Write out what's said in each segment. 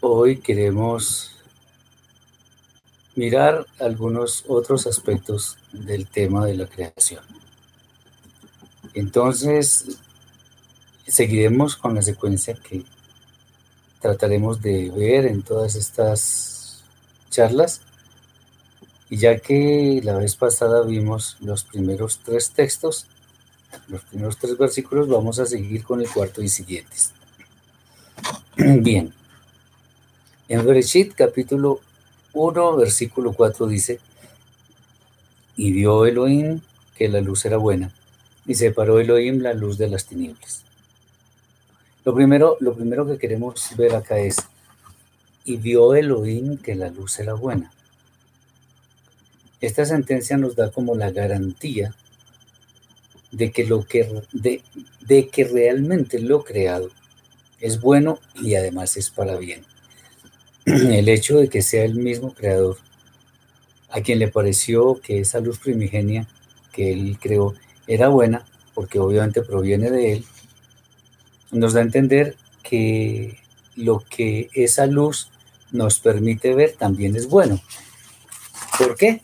Hoy queremos mirar algunos otros aspectos del tema de la creación. Entonces, seguiremos con la secuencia que trataremos de ver en todas estas charlas. Y ya que la vez pasada vimos los primeros tres textos, los primeros tres versículos, vamos a seguir con el cuarto y siguientes. Bien. En Bereshit capítulo 1, versículo 4 dice, y vio Elohim que la luz era buena, y separó Elohim la luz de las tinieblas. Lo primero, lo primero que queremos ver acá es, y vio Elohim que la luz era buena. Esta sentencia nos da como la garantía de que, lo que, de, de que realmente lo creado es bueno y además es para bien. El hecho de que sea el mismo creador, a quien le pareció que esa luz primigenia que él creó era buena, porque obviamente proviene de él, nos da a entender que lo que esa luz nos permite ver también es bueno. ¿Por qué?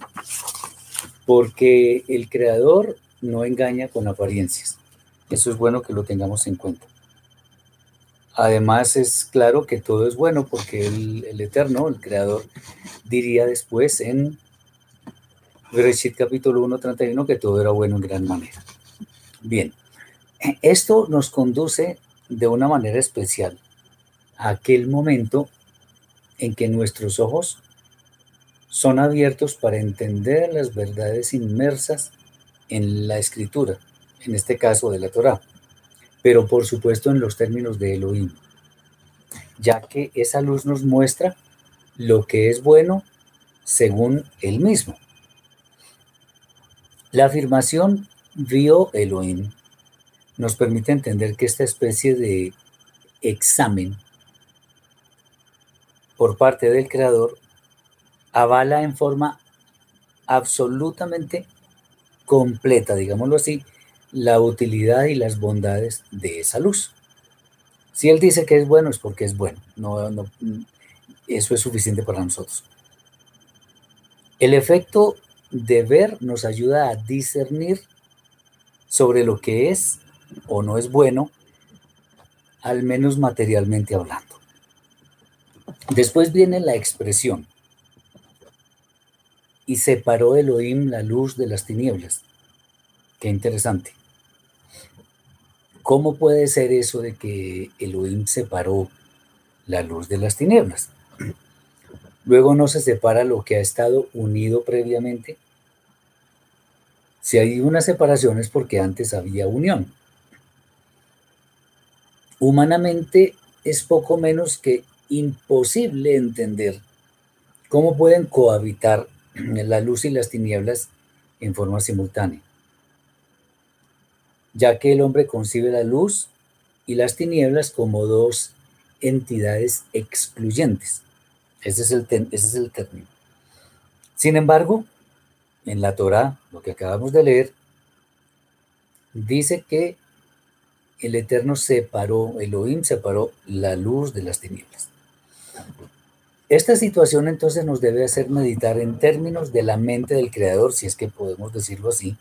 Porque el creador no engaña con apariencias. Eso es bueno que lo tengamos en cuenta. Además es claro que todo es bueno porque el, Eterno, el Creador, diría después en Bereshit capítulo 1, 31 que todo era bueno en gran manera. Bien, esto nos conduce de una manera especial a aquel momento en que nuestros ojos son abiertos para entender las verdades inmersas en la escritura, en este caso de la Torá, pero por supuesto en los términos de Elohim, ya que esa luz nos muestra lo que es bueno según él mismo. La afirmación vio Elohim nos permite entender que esta especie de examen por parte del creador avala en forma absolutamente completa, digámoslo así, la utilidad y las bondades de esa luz. Si Él dice que es bueno, es porque es bueno. No, no, eso es suficiente para nosotros. El efecto de ver nos ayuda a discernir sobre lo que es o no es bueno, al menos materialmente hablando. Después viene la expresión y separó Elohim la luz de las tinieblas. Qué interesante. ¿Cómo puede ser eso de que Elohim separó la luz de las tinieblas? Luego no se separa lo que ha estado unido previamente. Si hay una separación es porque antes había unión. Humanamente es poco menos que imposible entender cómo pueden cohabitar la luz y las tinieblas en forma simultánea, ya que el hombre concibe la luz y las tinieblas como dos entidades excluyentes. Ese es el, ese es el término. Sin embargo, en la Torah, lo que acabamos de leer, dice que el Eterno separó, Elohim separó la luz de las tinieblas. Esta situación entonces nos debe hacer meditar en términos de la mente del creador, si es que podemos decirlo así,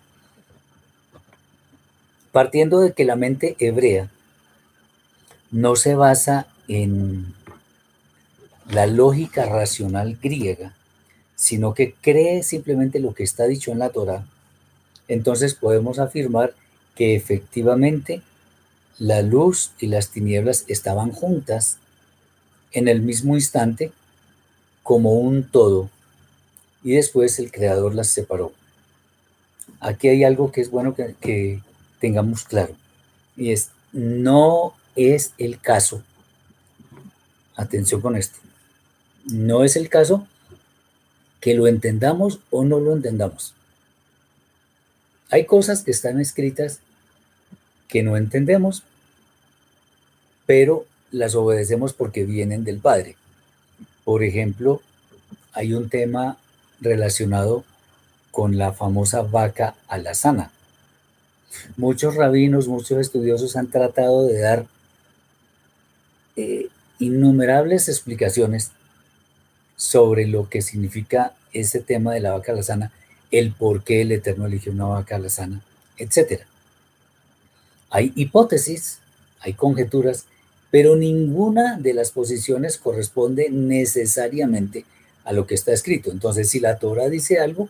partiendo de que la mente hebrea no se basa en la lógica racional griega, sino que cree simplemente lo que está dicho en la Torah, entonces podemos afirmar que efectivamente la luz y las tinieblas estaban juntas en el mismo instante como un todo y después el creador las separó. Aquí hay algo que es bueno que, tengamos claro y es, no es el caso, atención con esto, no es el caso que lo entendamos o no lo entendamos. Hay cosas que están escritas que no entendemos, pero las obedecemos porque vienen del Padre. Por ejemplo, hay un tema relacionado con la famosa vaca alazana. Muchos rabinos, muchos estudiosos han tratado de dar eh, innumerables explicaciones sobre lo que significa ese tema de la vaca alazana, el por qué el Eterno eligió una vaca alazana, etc. Hay hipótesis, hay conjeturas, pero ninguna de las posiciones corresponde necesariamente a lo que está escrito. Entonces, si la Torah dice algo,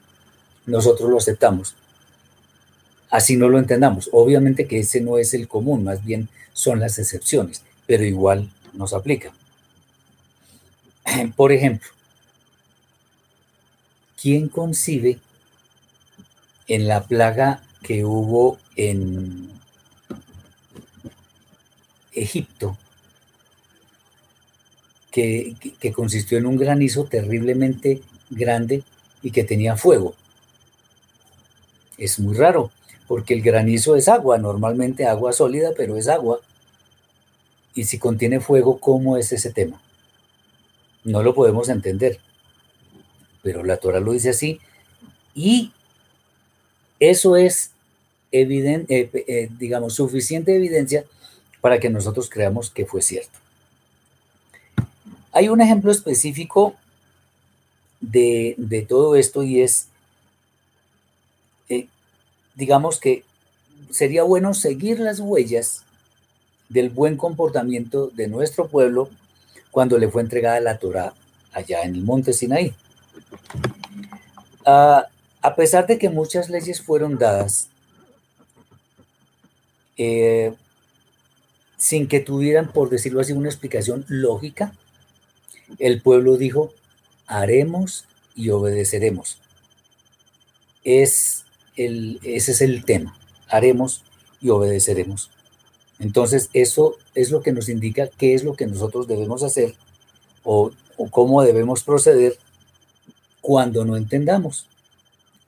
nosotros lo aceptamos. Así no lo entendamos. Obviamente que ese no es el común, más bien son las excepciones, pero igual nos aplica. Por ejemplo, ¿quién concibe en la plaga que hubo en Egipto, que, consistió en un granizo terriblemente grande y que tenía fuego? Es muy raro, porque el granizo es agua, normalmente agua sólida, pero es agua. Y si contiene fuego, ¿cómo es ese tema? No lo podemos entender pero la Torah lo dice así, y eso es evidente, eh, eh, digamos, suficiente evidencia para que nosotros creamos que fue cierto. Hay un ejemplo específico de, todo esto y es, eh, digamos que sería bueno seguir las huellas del buen comportamiento de nuestro pueblo cuando le fue entregada la Torah allá en el monte Sinaí. Ah, a pesar de que muchas leyes fueron dadas eh, sin que tuvieran, por decirlo así, una explicación lógica, el pueblo dijo, haremos y obedeceremos. Es el, ese es el tema, haremos y obedeceremos. Entonces, eso es lo que nos indica qué es lo que nosotros debemos hacer o cómo debemos proceder cuando no entendamos,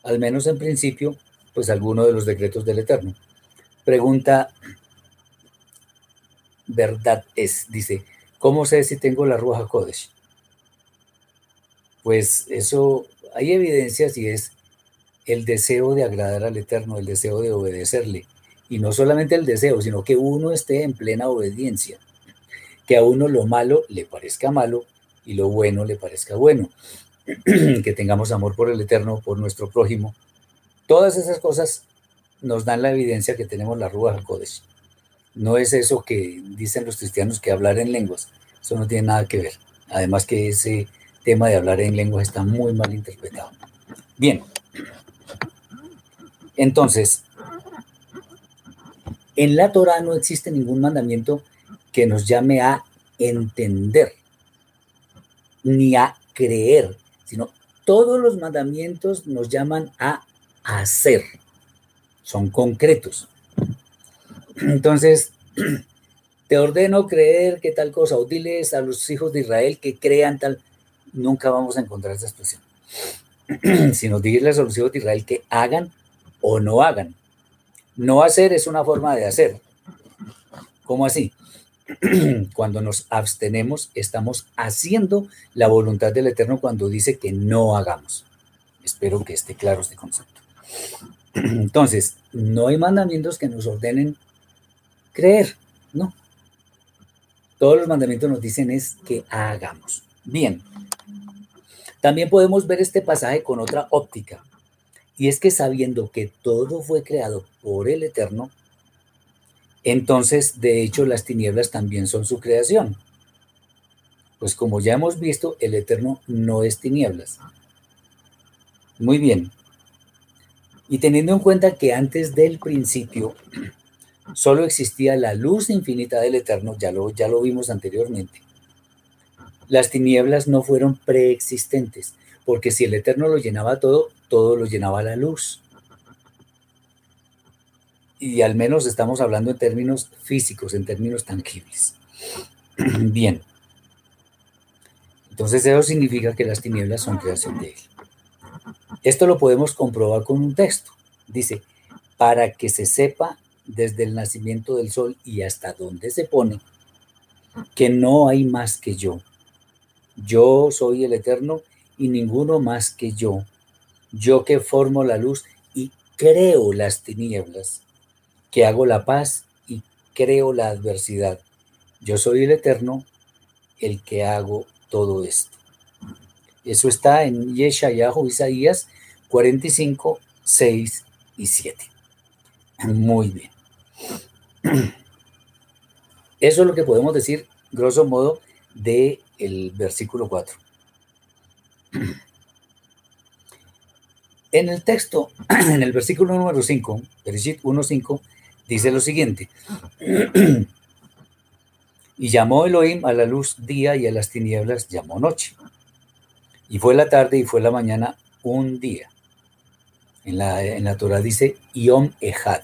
al menos en principio, pues alguno de los decretos del Eterno. Pregunta, verdad es, dice, ¿cómo sé si tengo la Ruja Kodesh? Pues eso, hay evidencias y es el deseo de agradar al Eterno, el deseo de obedecerle. Y no solamente el deseo, sino que uno esté en plena obediencia. Que a uno lo malo le parezca malo y lo bueno le parezca bueno. que tengamos amor por el Eterno, por nuestro prójimo. Todas esas cosas nos dan la evidencia que tenemos la Ruach Kodesh. No es eso que dicen los cristianos que hablar en lenguas. Eso no tiene nada que ver. Además que ese tema de hablar en lenguas está muy mal interpretado. Bien. Entonces, en la Torah no existe ningún mandamiento que nos llame a entender ni a creer sino todos los mandamientos nos llaman a hacer, son concretos. Entonces, te ordeno creer que tal cosa, o diles a los hijos de Israel que crean tal, nunca vamos a encontrar esa expresión, sino diles a los hijos de Israel que hagan o no hagan. No hacer es una forma de hacer. ¿Cómo así? cuando nos abstenemos, estamos haciendo la voluntad del Eterno cuando dice que no hagamos. Espero que esté claro este concepto. Entonces, no hay mandamientos que nos ordenen creer, no. Todos los mandamientos nos dicen es que hagamos. Bien, también podemos ver este pasaje con otra óptica, y es que sabiendo que todo fue creado por el Eterno, entonces, de hecho, las tinieblas también son su creación. Pues como ya hemos visto, el Eterno no es tinieblas. Muy bien. Y teniendo en cuenta que antes del principio solo existía la luz infinita del Eterno, ya lo, ya lo vimos anteriormente, las tinieblas no fueron preexistentes, porque si el Eterno lo llenaba todo, todo lo llenaba la luz y al menos estamos hablando en términos físicos, en términos tangibles. Bien. Entonces eso significa que las tinieblas son creación de Él. Esto lo podemos comprobar con un texto. Dice, para que se sepa desde el nacimiento del sol y hasta dónde se pone, que no hay más que yo. Yo soy el eterno y ninguno más que yo. Yo que formo la luz y creo las tinieblas que hago la paz y creo la adversidad. Yo soy el Eterno el que hago todo esto. Eso está en Yeshayahu, Isaías 45, 6 y 7. Muy bien. Eso es lo que podemos decir, grosso modo, del el versículo 4. En el texto, en el versículo número 5, Bereshit 1.5, dice lo siguiente. y llamó Elohim a la luz día y a las tinieblas llamó noche. Y fue la tarde y fue la mañana un día. En la, en la Torah dice Yom Ejad.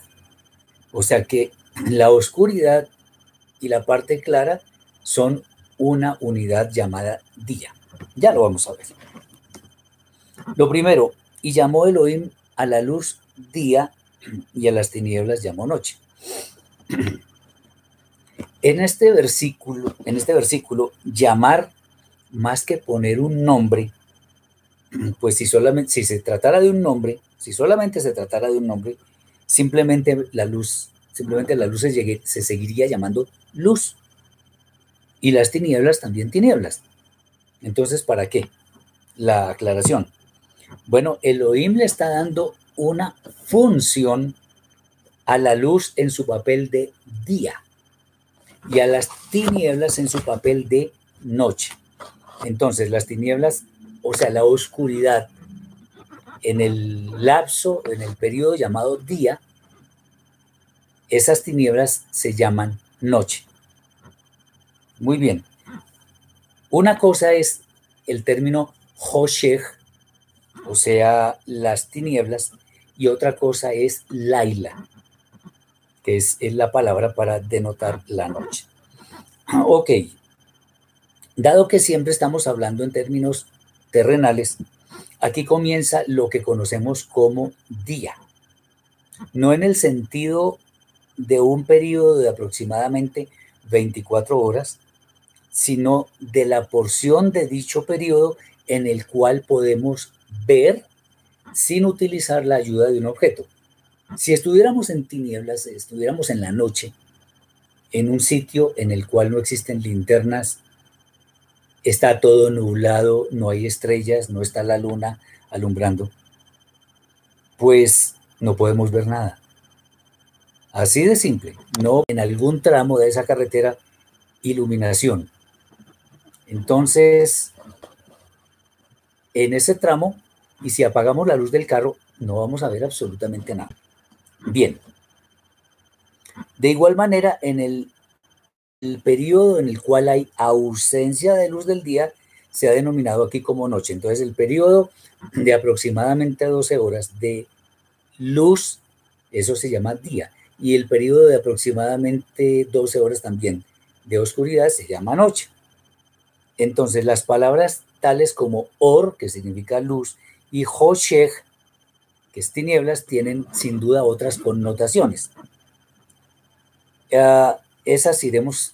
O sea que la oscuridad y la parte clara son una unidad llamada día. Ya lo vamos a ver. Lo primero, y llamó Elohim a la luz día y a las tinieblas llamó noche. En este versículo, en este versículo, llamar más que poner un nombre, pues si solamente si se tratara de un nombre, si solamente se tratara de un nombre, simplemente la luz, simplemente la luz se, se seguiría llamando luz. Y las tinieblas también tinieblas. Entonces, ¿para qué? La aclaración. Bueno, Elohim le está dando una función a la luz en su papel de día y a las tinieblas en su papel de noche. Entonces, las tinieblas, o sea, la oscuridad en el lapso, en el periodo llamado día, esas tinieblas se llaman noche. Muy bien. Una cosa es el término Hoshech, o sea, las tinieblas, y otra cosa es Laila, que es, la palabra para denotar la noche. Ok, dado que siempre estamos hablando en términos terrenales, aquí comienza lo que conocemos como día. No en el sentido de un periodo de aproximadamente 24 horas, sino de la porción de dicho periodo en el cual podemos ver sin utilizar la ayuda de un objeto. Si estuviéramos en tinieblas, estuviéramos en la noche, en un sitio en el cual no existen linternas, está todo nublado, no hay estrellas, no está la luna alumbrando, pues no podemos ver nada. Así de simple, no en algún tramo de esa carretera, iluminación. Entonces, en ese tramo y si apagamos la luz del carro no vamos a ver absolutamente nada. Bien. De igual manera, en el, periodo en el cual hay ausencia de luz del día, se ha denominado aquí como noche. Entonces, el periodo de aproximadamente 12 horas de luz, eso se llama día. Y el periodo de aproximadamente 12 horas también de oscuridad se llama noche. Entonces, las palabras tales como or, que significa luz, y Hoshech, que es tinieblas, tienen sin duda otras connotaciones. Esas iremos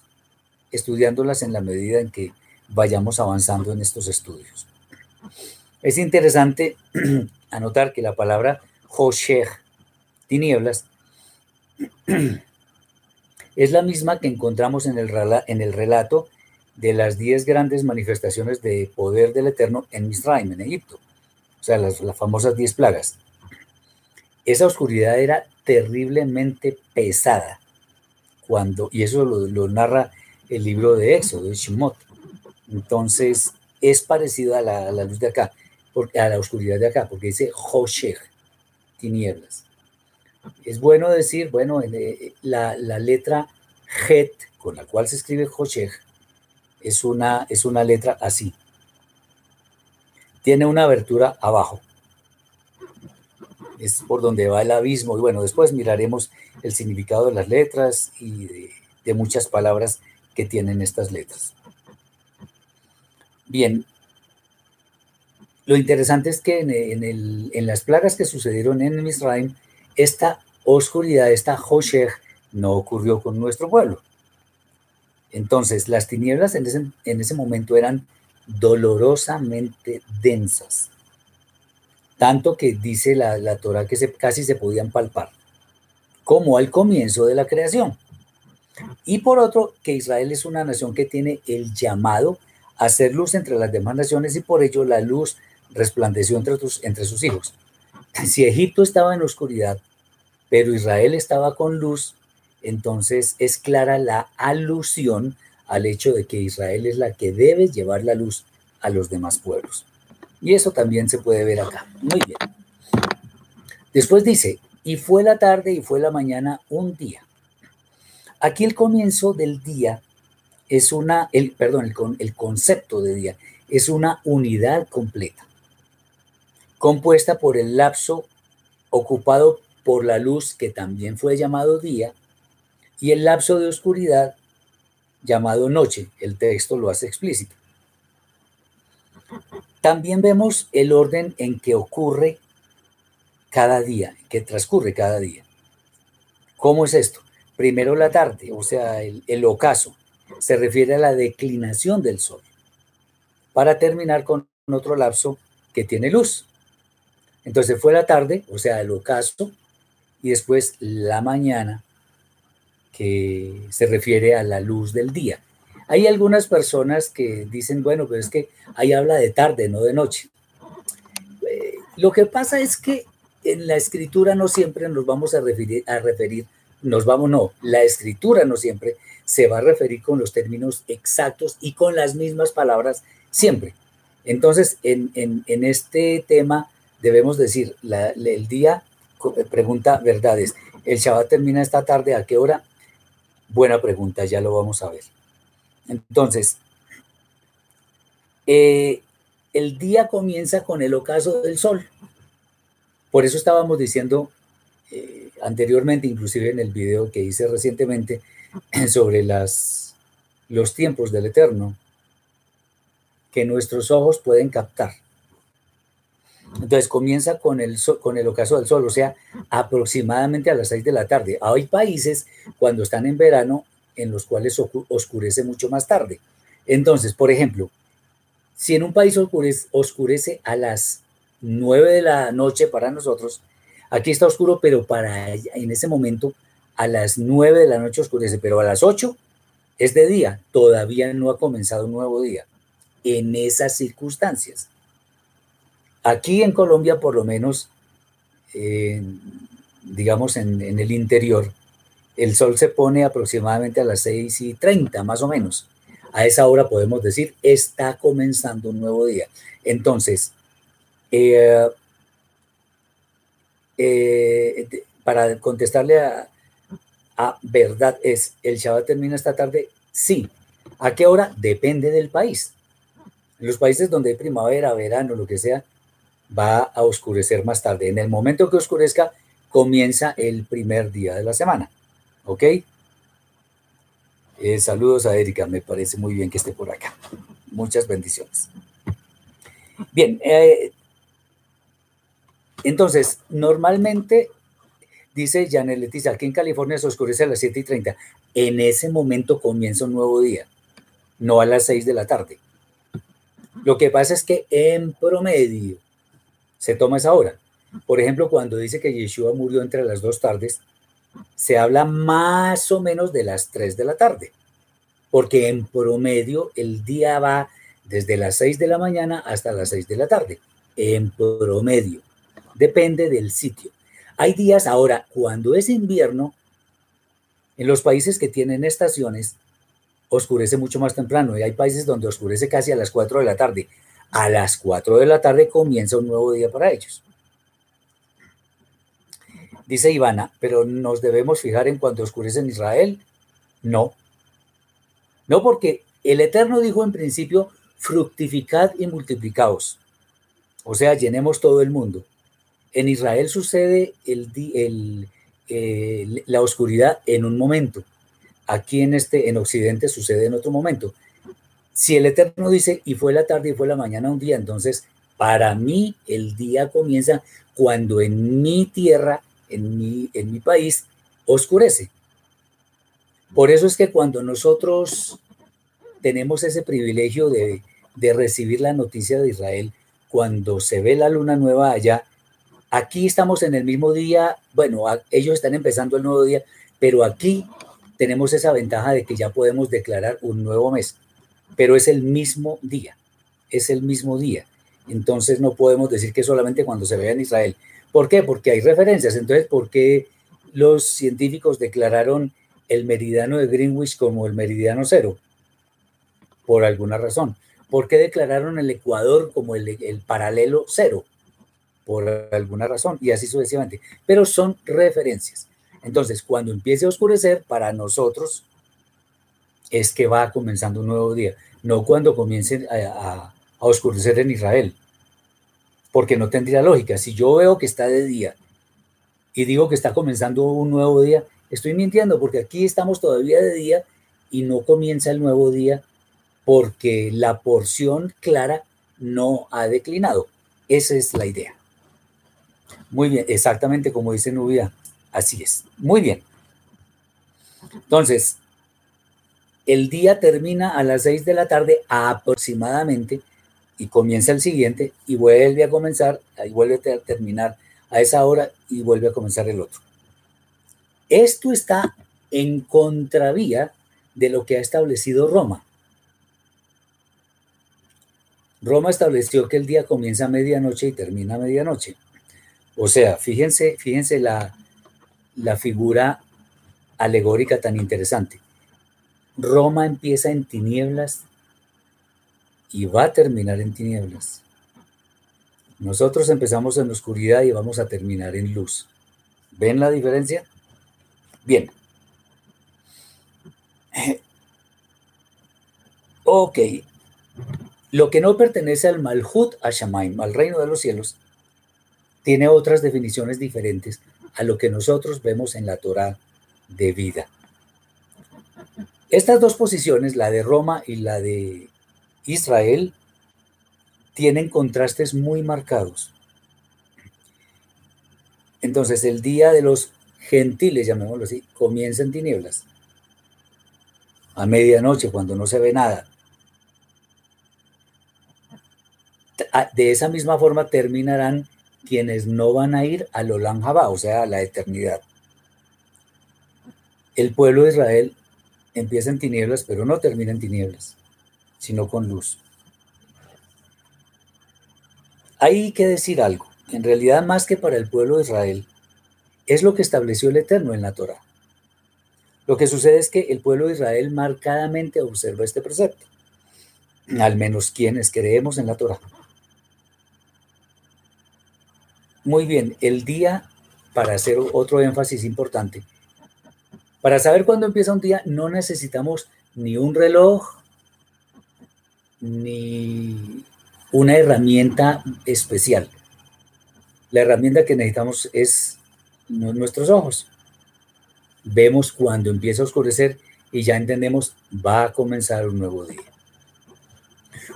estudiándolas en la medida en que vayamos avanzando en estos estudios. Es interesante anotar que la palabra Hoshech, tinieblas, es la misma que encontramos en el, relato de las diez grandes manifestaciones de poder del Eterno en Misraim, en Egipto o sea, las, famosas diez plagas. Esa oscuridad era terriblemente pesada cuando, y eso lo, narra el libro de Éxodo, de Shemot. Entonces, es parecido a la, luz de acá, porque, a la oscuridad de acá, porque dice Hoshech, tinieblas. Es bueno decir, bueno, eh, la, la letra Het, con la cual se escribe Hoshech, es una, es una letra así, tiene una abertura abajo. Es por donde va el abismo. Y bueno, después miraremos el significado de las letras y de, muchas palabras que tienen estas letras. Bien, lo interesante es que en, las plagas que sucedieron en Misraim, esta oscuridad, esta Hoshech, no ocurrió con nuestro pueblo. Entonces, las tinieblas en ese, en ese momento eran dolorosamente densas, tanto que dice la, la Torah que se, casi se podían palpar, como al comienzo de la creación. Y por otro, que Israel es una nación que tiene el llamado a hacer luz entre las demás naciones y por ello la luz resplandeció entre, entre sus hijos. Si Egipto estaba en oscuridad, pero Israel estaba con luz, entonces es clara la alusión al hecho de que Israel es la que debe llevar la luz a los demás pueblos. Y eso también se puede ver acá. Muy bien. Después dice, y fue la tarde y fue la mañana un día. Aquí el comienzo del día es una, el, perdón, el, el concepto de día es una unidad completa, compuesta por el lapso ocupado por la luz que también fue llamado día y el lapso de oscuridad llamado noche. El texto lo hace explícito. También vemos el orden en que ocurre cada día, que transcurre cada día. ¿Cómo es esto? Primero la tarde, o sea, el, el ocaso, se refiere a la declinación del sol, para terminar con otro lapso que tiene luz. Entonces fue la tarde, o sea, el ocaso, y después la mañana, que se refiere a la luz del día. Hay algunas personas que dicen, bueno, pero es que ahí habla de tarde, no de noche. Eh, lo que pasa es que en la escritura no siempre nos vamos a referir, a referir, nos vamos, no, la escritura no siempre se va a referir con los términos exactos y con las mismas palabras siempre. Entonces, en, este tema debemos decir, el día pregunta verdades. El Shabbat termina esta tarde, ¿a qué hora? Buena pregunta, ya lo vamos a ver. Entonces, eh, el día comienza con el ocaso del sol. Por eso estábamos diciendo eh, anteriormente, inclusive en el video que hice recientemente, sobre las, los tiempos del Eterno, que nuestros ojos pueden captar. Entonces comienza con el, con el ocaso del sol, o sea, aproximadamente a las 6 de la tarde. Hay países cuando están en verano en los cuales oscurece mucho más tarde. Entonces, por ejemplo, si en un país oscurece, a las 9 de la noche para nosotros, aquí está oscuro, pero para en ese momento a las 9 de la noche oscurece, pero a las 8 es de día, todavía no ha comenzado un nuevo día. En esas circunstancias. Aquí en Colombia, por lo menos, digamos en, el interior, el sol se pone aproximadamente a las 6 y 30, más o menos. A esa hora podemos decir, está comenzando un nuevo día. Entonces, eh, eh, para contestarle a, a, verdad es, ¿el Shabbat termina esta tarde? Sí. ¿A qué hora? Depende del país. Los países donde hay primavera, verano, lo que sea, va a oscurecer más tarde. En el momento que oscurezca, comienza el primer día de la semana. ¿Ok? Eh, saludos a Erika, me parece muy bien que esté por acá. Muchas bendiciones. Bien, eh, entonces, normalmente, dice Janet Leticia, aquí en California se oscurece a las 7 y 30. En ese momento comienza un nuevo día, no a las 6 de la tarde. Lo que pasa es que en promedio, se toma esa hora. Por ejemplo, cuando dice que Yeshua murió entre las dos tardes, se habla más o menos de las tres de la tarde, porque en promedio el día va desde las seis de la mañana hasta las seis de la tarde, en promedio. Depende del sitio. Hay días ahora, cuando es invierno, en los países que tienen estaciones, oscurece mucho más temprano y hay países donde oscurece casi a las cuatro de la tarde a las 4 de la tarde comienza un nuevo día para ellos. Dice Ivana, pero ¿nos debemos fijar en cuanto oscurece en Israel? No. No, porque el Eterno dijo en principio, fructificad y multiplicaos. O sea, llenemos todo el mundo. En Israel sucede el, la oscuridad en un momento. Aquí en, este, en Occidente sucede en otro momento. Si el Eterno dice, y fue la tarde y fue la mañana un día, entonces para mí el día comienza cuando en mi tierra, en mi, en mi país, oscurece. Por eso es que cuando nosotros tenemos ese privilegio de, de recibir la noticia de Israel, cuando se ve la luna nueva allá, aquí estamos en el mismo día, bueno, ellos están empezando el nuevo día, pero aquí tenemos esa ventaja de que ya podemos declarar un nuevo mes, pero es el mismo día, es el mismo día. Entonces no podemos decir que solamente cuando se vea en Israel. ¿Por qué? Porque hay referencias. Entonces, ¿por qué los científicos declararon el meridiano de Greenwich como el meridiano cero? Por alguna razón. ¿Por qué declararon el Ecuador como el, el paralelo cero? Por alguna razón. Y así sucesivamente. Pero son referencias. Entonces, cuando empiece a oscurecer, para nosotros es que va comenzando un nuevo día, no cuando comience a, oscurecer en Israel, porque no tendría lógica. Si yo veo que está de día y digo que está comenzando un nuevo día, estoy mintiendo, porque aquí estamos todavía de día y no comienza el nuevo día porque la porción clara no ha declinado. Esa es la idea. Muy bien, exactamente como dice Nubia, Así es. Muy bien. Entonces, el día termina a las 6 de la tarde aproximadamente y comienza el siguiente y vuelve a comenzar, y vuelve a terminar a esa hora y vuelve a comenzar el otro. Esto está en contravía de lo que ha establecido Roma. Roma estableció que el día comienza a medianoche y termina a medianoche. O sea, fíjense, fíjense la, la figura alegórica tan interesante. Roma empieza en tinieblas y va a terminar en tinieblas. Nosotros empezamos en oscuridad y vamos a terminar en luz. ¿Ven la diferencia? Bien. Ok. Lo que no pertenece al Malhut Ashamaim, al reino de los cielos, tiene otras definiciones diferentes a lo que nosotros vemos en la Torah de vida. Estas dos posiciones, la de Roma y la de Israel, tienen contrastes muy marcados. Entonces el día de los gentiles, llamémoslo así, comienza en tinieblas. A medianoche, cuando no se ve nada. De esa misma forma terminarán quienes no van a ir al Olam Jabá, o sea, a la eternidad. El pueblo de Israel empieza en tinieblas, pero no termina en tinieblas, sino con luz. Hay que decir algo. En realidad, más que para el pueblo de Israel, es lo que estableció el Eterno en la Torah. Lo que sucede es que el pueblo de Israel marcadamente observa este precepto, al menos quienes creemos en la Torah. Muy bien, el día, para hacer otro énfasis importante, para saber cuándo empieza un día no necesitamos ni un reloj, ni una herramienta especial. La herramienta que necesitamos es nuestros ojos. Vemos cuando empieza a oscurecer y ya entendemos, va a comenzar un nuevo día.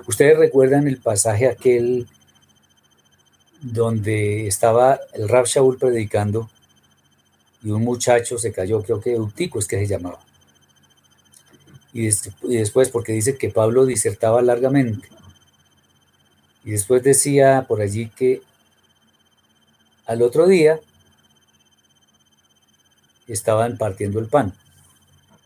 Ustedes recuerdan el pasaje aquel donde estaba el Rab Shaul predicando y un muchacho se cayó, creo que Eutico es que se llamaba. Y, después, porque dice que Pablo disertaba largamente. Y después decía por allí que al otro día estaban partiendo el pan.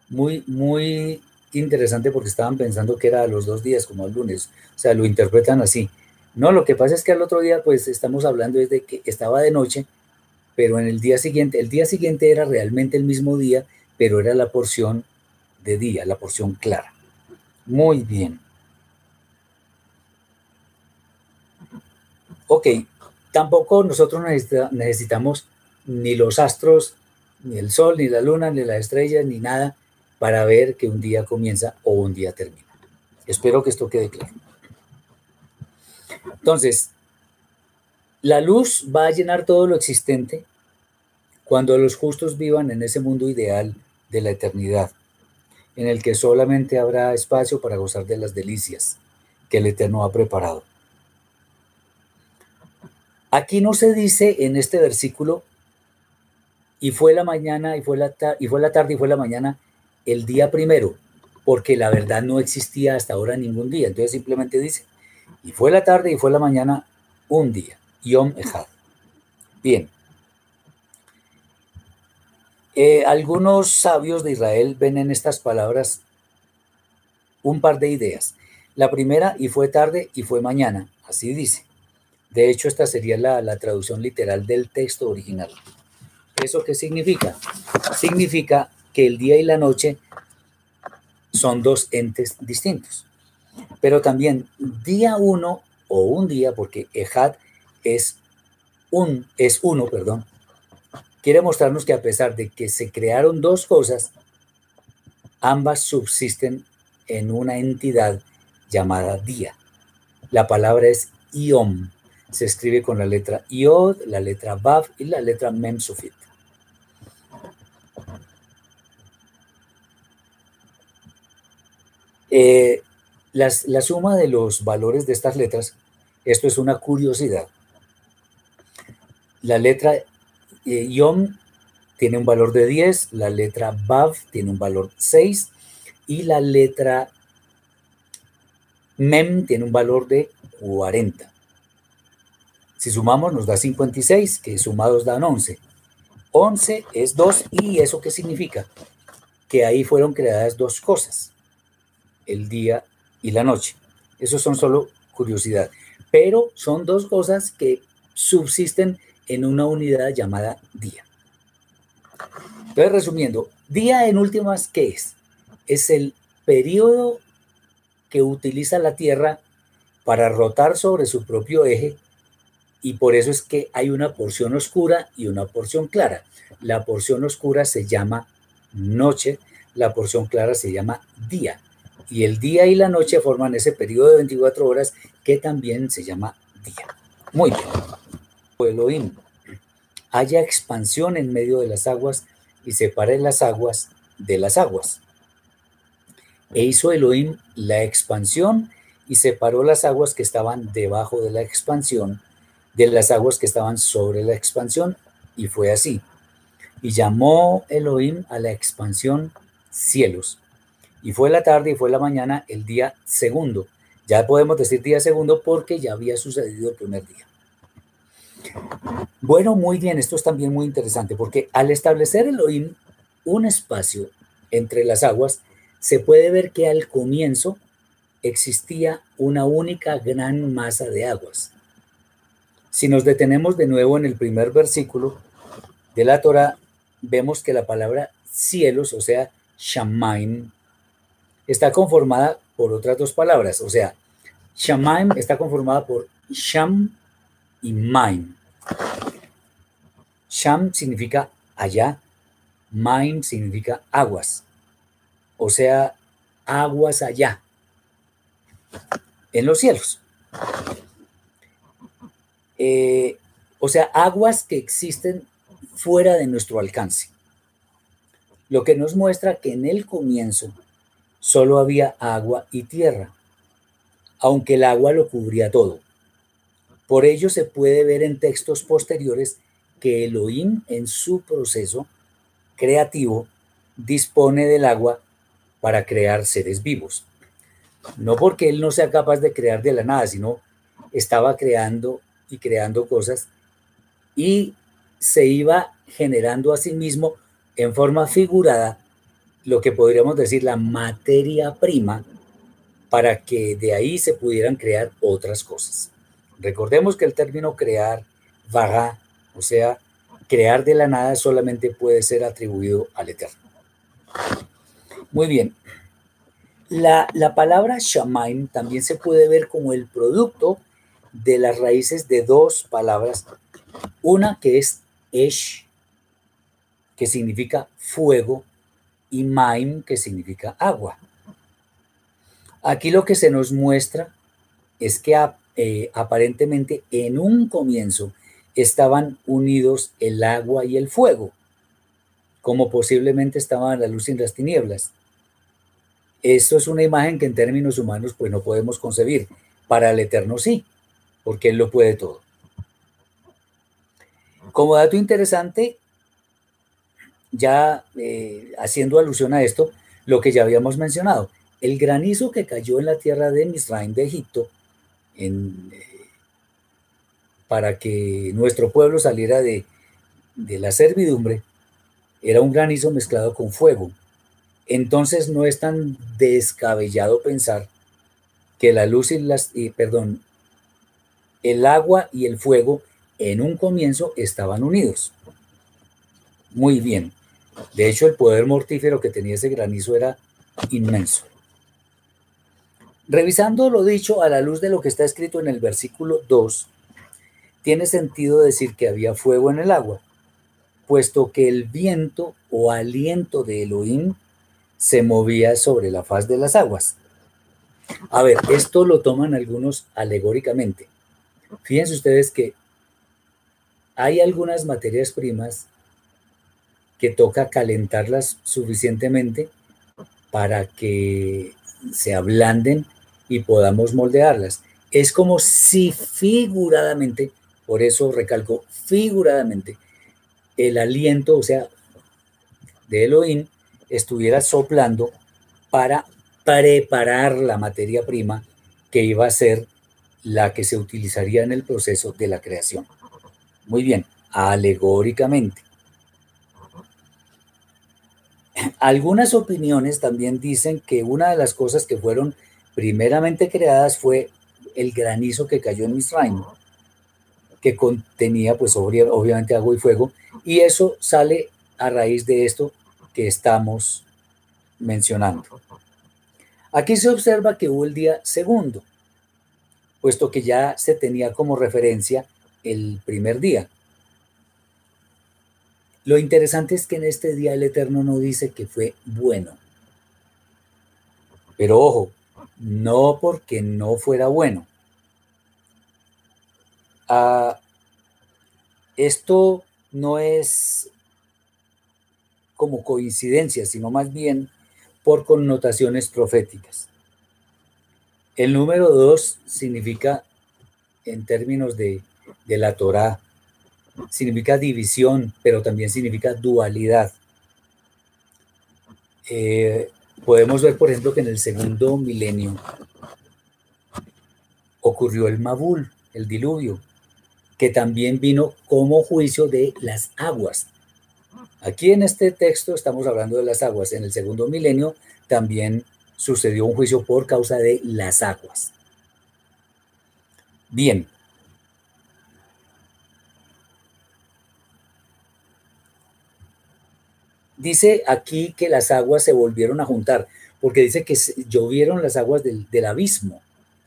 Muy, muy interesante porque estaban pensando que era a los dos días, como al lunes. O sea, lo interpretan así. No, lo que pasa es que al otro día, pues estamos hablando desde que estaba de noche, pero en el día siguiente, el día siguiente era realmente el mismo día, pero era la porción de día, la porción clara. Muy bien. Ok, tampoco nosotros necesitamos ni los astros, ni el sol, ni la luna, ni las estrellas, ni nada para ver que un día comienza o un día termina. Espero que esto quede claro. Entonces, la luz va a llenar todo lo existente cuando los justos vivan en ese mundo ideal de la eternidad, en el que solamente habrá espacio para gozar de las delicias que el Eterno ha preparado. Aquí no se dice en este versículo, y fue la mañana, y fue la, y fue la tarde, y fue la mañana, el día primero, porque la verdad no existía hasta ahora ningún día. Entonces simplemente dice, y fue la tarde y fue la mañana un día, Yom Ejad. Bien. Eh, algunos sabios de Israel ven en estas palabras un par de ideas. La primera, y fue tarde y fue mañana, así dice. De hecho, esta sería la, traducción literal del texto original. ¿Eso qué significa? Significa que el día y la noche son dos entes distintos. Pero también día uno o un día, porque Ejad es un, es uno, perdón, quiere mostrarnos que a pesar de que se crearon dos cosas, ambas subsisten en una entidad llamada día. La palabra es Iom. Se escribe con la letra Iod, la letra Vav y la letra Mem Sufit. Eh, la suma de los valores de estas letras, esto es una curiosidad. La letra eh, Yom tiene un valor de 10, la letra Vav tiene un valor 6 y la letra Mem tiene un valor de 40. Si sumamos nos da 56, que sumados dan 11. 11 es 2 y eso qué significa? Que ahí fueron creadas dos cosas el día y la noche. Eso son solo curiosidad. Pero son dos cosas que subsisten en una unidad llamada día. Entonces, resumiendo, día en últimas, ¿qué es? Es el periodo que utiliza la Tierra para rotar sobre su propio eje y por eso es que hay una porción oscura y una porción clara. La porción oscura se llama noche, la porción clara se llama día y el día y la noche forman ese periodo de 24 horas que también se llama día. Muy bien. Elohim, haya expansión en medio de las aguas y separe las aguas de las aguas. E hizo Elohim la expansión y separó las aguas que estaban debajo de la expansión de las aguas que estaban sobre la expansión y fue así. Y llamó Elohim a la expansión cielos y fue la tarde y fue la mañana el día segundo. Ya podemos decir día segundo porque ya había sucedido el primer día. Bueno, muy bien, esto es también muy interesante porque al establecer Elohim un espacio entre las aguas, se puede ver que al comienzo existía una única gran masa de aguas. Si nos detenemos de nuevo en el primer versículo de la Torah, vemos que la palabra cielos, o sea, Shamaim, está conformada por otras dos palabras, o sea, Shamaim está conformada por Sham y Maim. Sham significa allá, Maim significa aguas, o sea, aguas allá, en los cielos. Eh, o sea, aguas que existen fuera de nuestro alcance. Lo que nos muestra que en el comienzo solo había agua y tierra, aunque el agua lo cubría todo. Por ello se puede ver en textos posteriores que Elohim en su proceso creativo dispone del agua para crear seres vivos. No porque él no sea capaz de crear de la nada, sino estaba creando y creando cosas y se iba generando a sí mismo en forma figurada lo que podríamos decir la materia prima para que de ahí se pudieran crear otras cosas. Recordemos que el término crear, vaga, o sea, crear de la nada solamente puede ser atribuido al Eterno. Muy bien. La, la palabra shamaim también se puede ver como el producto de las raíces de dos palabras. Una que es esh, que significa fuego, y maim, que significa agua. Aquí lo que se nos muestra es que eh, aparentemente en un comienzo estaban unidos el agua y el fuego, como posiblemente estaban la luz y las tinieblas. Esto es una imagen que en términos humanos pues no podemos concebir. Para el Eterno sí, porque Él lo puede todo. Como dato interesante, ya eh, haciendo alusión a esto, lo que ya habíamos mencionado, el granizo que cayó en la tierra de Misraim, de Egipto, eh, para que nuestro pueblo saliera de, de la servidumbre, era un granizo mezclado con fuego. Entonces no es tan descabellado pensar que la luz y las, perdón, el agua y el fuego en un comienzo estaban unidos. Muy bien. De hecho, el poder mortífero que tenía ese granizo era inmenso. Revisando lo dicho a la luz de lo que está escrito en el versículo 2, tiene sentido decir que había fuego en el agua, puesto que el viento o aliento de Elohim se movía sobre la faz de las aguas. A ver, esto lo toman algunos alegóricamente. Fíjense ustedes que hay algunas materias primas que toca calentarlas suficientemente para que se ablanden y podamos moldearlas. Es como si figuradamente, por eso recalco figuradamente, el aliento, o sea, de Elohim, estuviera soplando para preparar la materia prima que iba a ser la que se utilizaría en el proceso de la creación. Muy bien, alegóricamente. Algunas opiniones también dicen que una de las cosas que fueron primeramente creadas fue el granizo que cayó en Misraim, que contenía pues obviamente agua y fuego, y eso sale a raíz de esto que estamos mencionando. Aquí se observa que hubo el día segundo, puesto que ya se tenía como referencia el primer día. Lo interesante es que en este día el Eterno no dice que fue bueno. Pero ojo, no porque no fuera bueno. Ah, esto no es como coincidencia, sino más bien por connotaciones proféticas. El número dos significa, en términos de, la Torá, significa división, pero también significa dualidad. Eh, podemos ver, por ejemplo, que en el segundo milenio ocurrió el Mabul, el diluvio, que también vino como juicio de las aguas. Aquí en este texto estamos hablando de las aguas. En el segundo milenio también sucedió un juicio por causa de las aguas. Bien. Dice aquí que las aguas se volvieron a juntar, porque dice que llovieron las aguas del, abismo.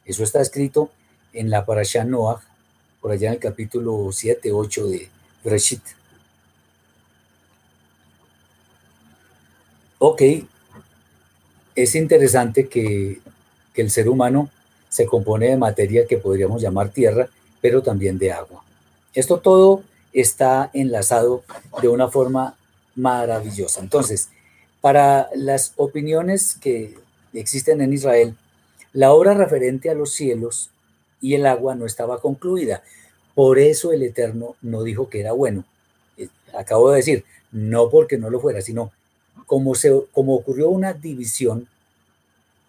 Eso está escrito en la Parashá Noah, por allá en el capítulo 7, 8 de Reshit. Ok, es interesante que, el ser humano se compone de materia que podríamos llamar tierra, pero también de agua. Esto todo está enlazado de una forma maravillosa. Entonces, para las opiniones que existen en Israel, la obra referente a los cielos y el agua no estaba concluida. Por eso el Eterno no dijo que era bueno. Eh, acabo de decir, no porque no lo fuera, sino como, se, como ocurrió una división,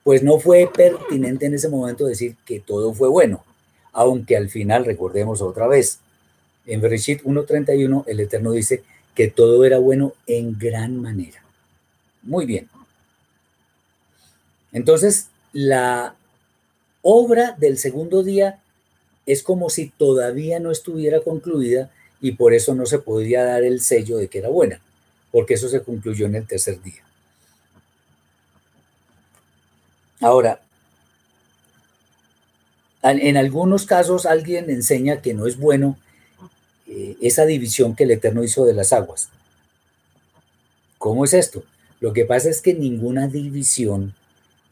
pues no fue pertinente en ese momento decir que todo fue bueno, aunque al final, recordemos otra vez, en Bereshit 1.31 el Eterno dice que todo era bueno en gran manera. Muy bien. Entonces, la obra del segundo día es como si todavía no estuviera concluida y por eso no se podría dar el sello de que era buena porque eso se concluyó en el tercer día. Ahora, en algunos casos alguien enseña que no es bueno eh, esa división que el Eterno hizo de las aguas. ¿Cómo es esto? Lo que pasa es que ninguna división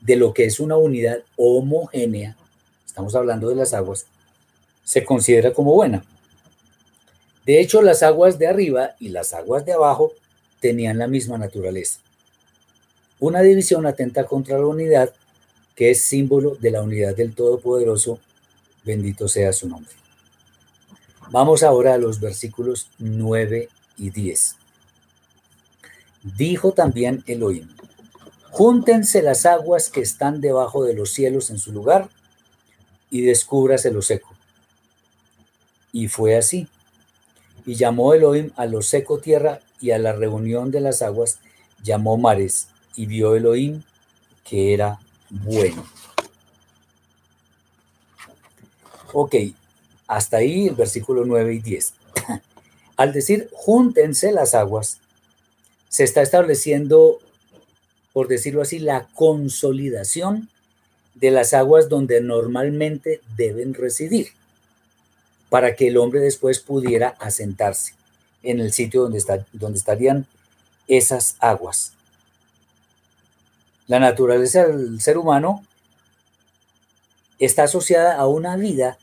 de lo que es una unidad homogénea, estamos hablando de las aguas, se considera como buena. De hecho, las aguas de arriba y las aguas de abajo tenían la misma naturaleza. Una división atenta contra la unidad, que es símbolo de la unidad del Todopoderoso, bendito sea su nombre. Vamos ahora a los versículos 9 y 10. Dijo también Elohim, júntense las aguas que están debajo de los cielos en su lugar y descúbrase lo seco. Y fue así. Y llamó Elohim a lo seco tierra y a la reunión de las aguas llamó mares. Y vio Elohim que era bueno. Ok, hasta ahí el versículo 9 y 10. Al decir júntense las aguas, se está estableciendo, por decirlo así, la consolidación de las aguas donde normalmente deben residir, para que el hombre después pudiera asentarse en el sitio donde, está, donde estarían esas aguas. La naturaleza del ser humano está asociada a una vida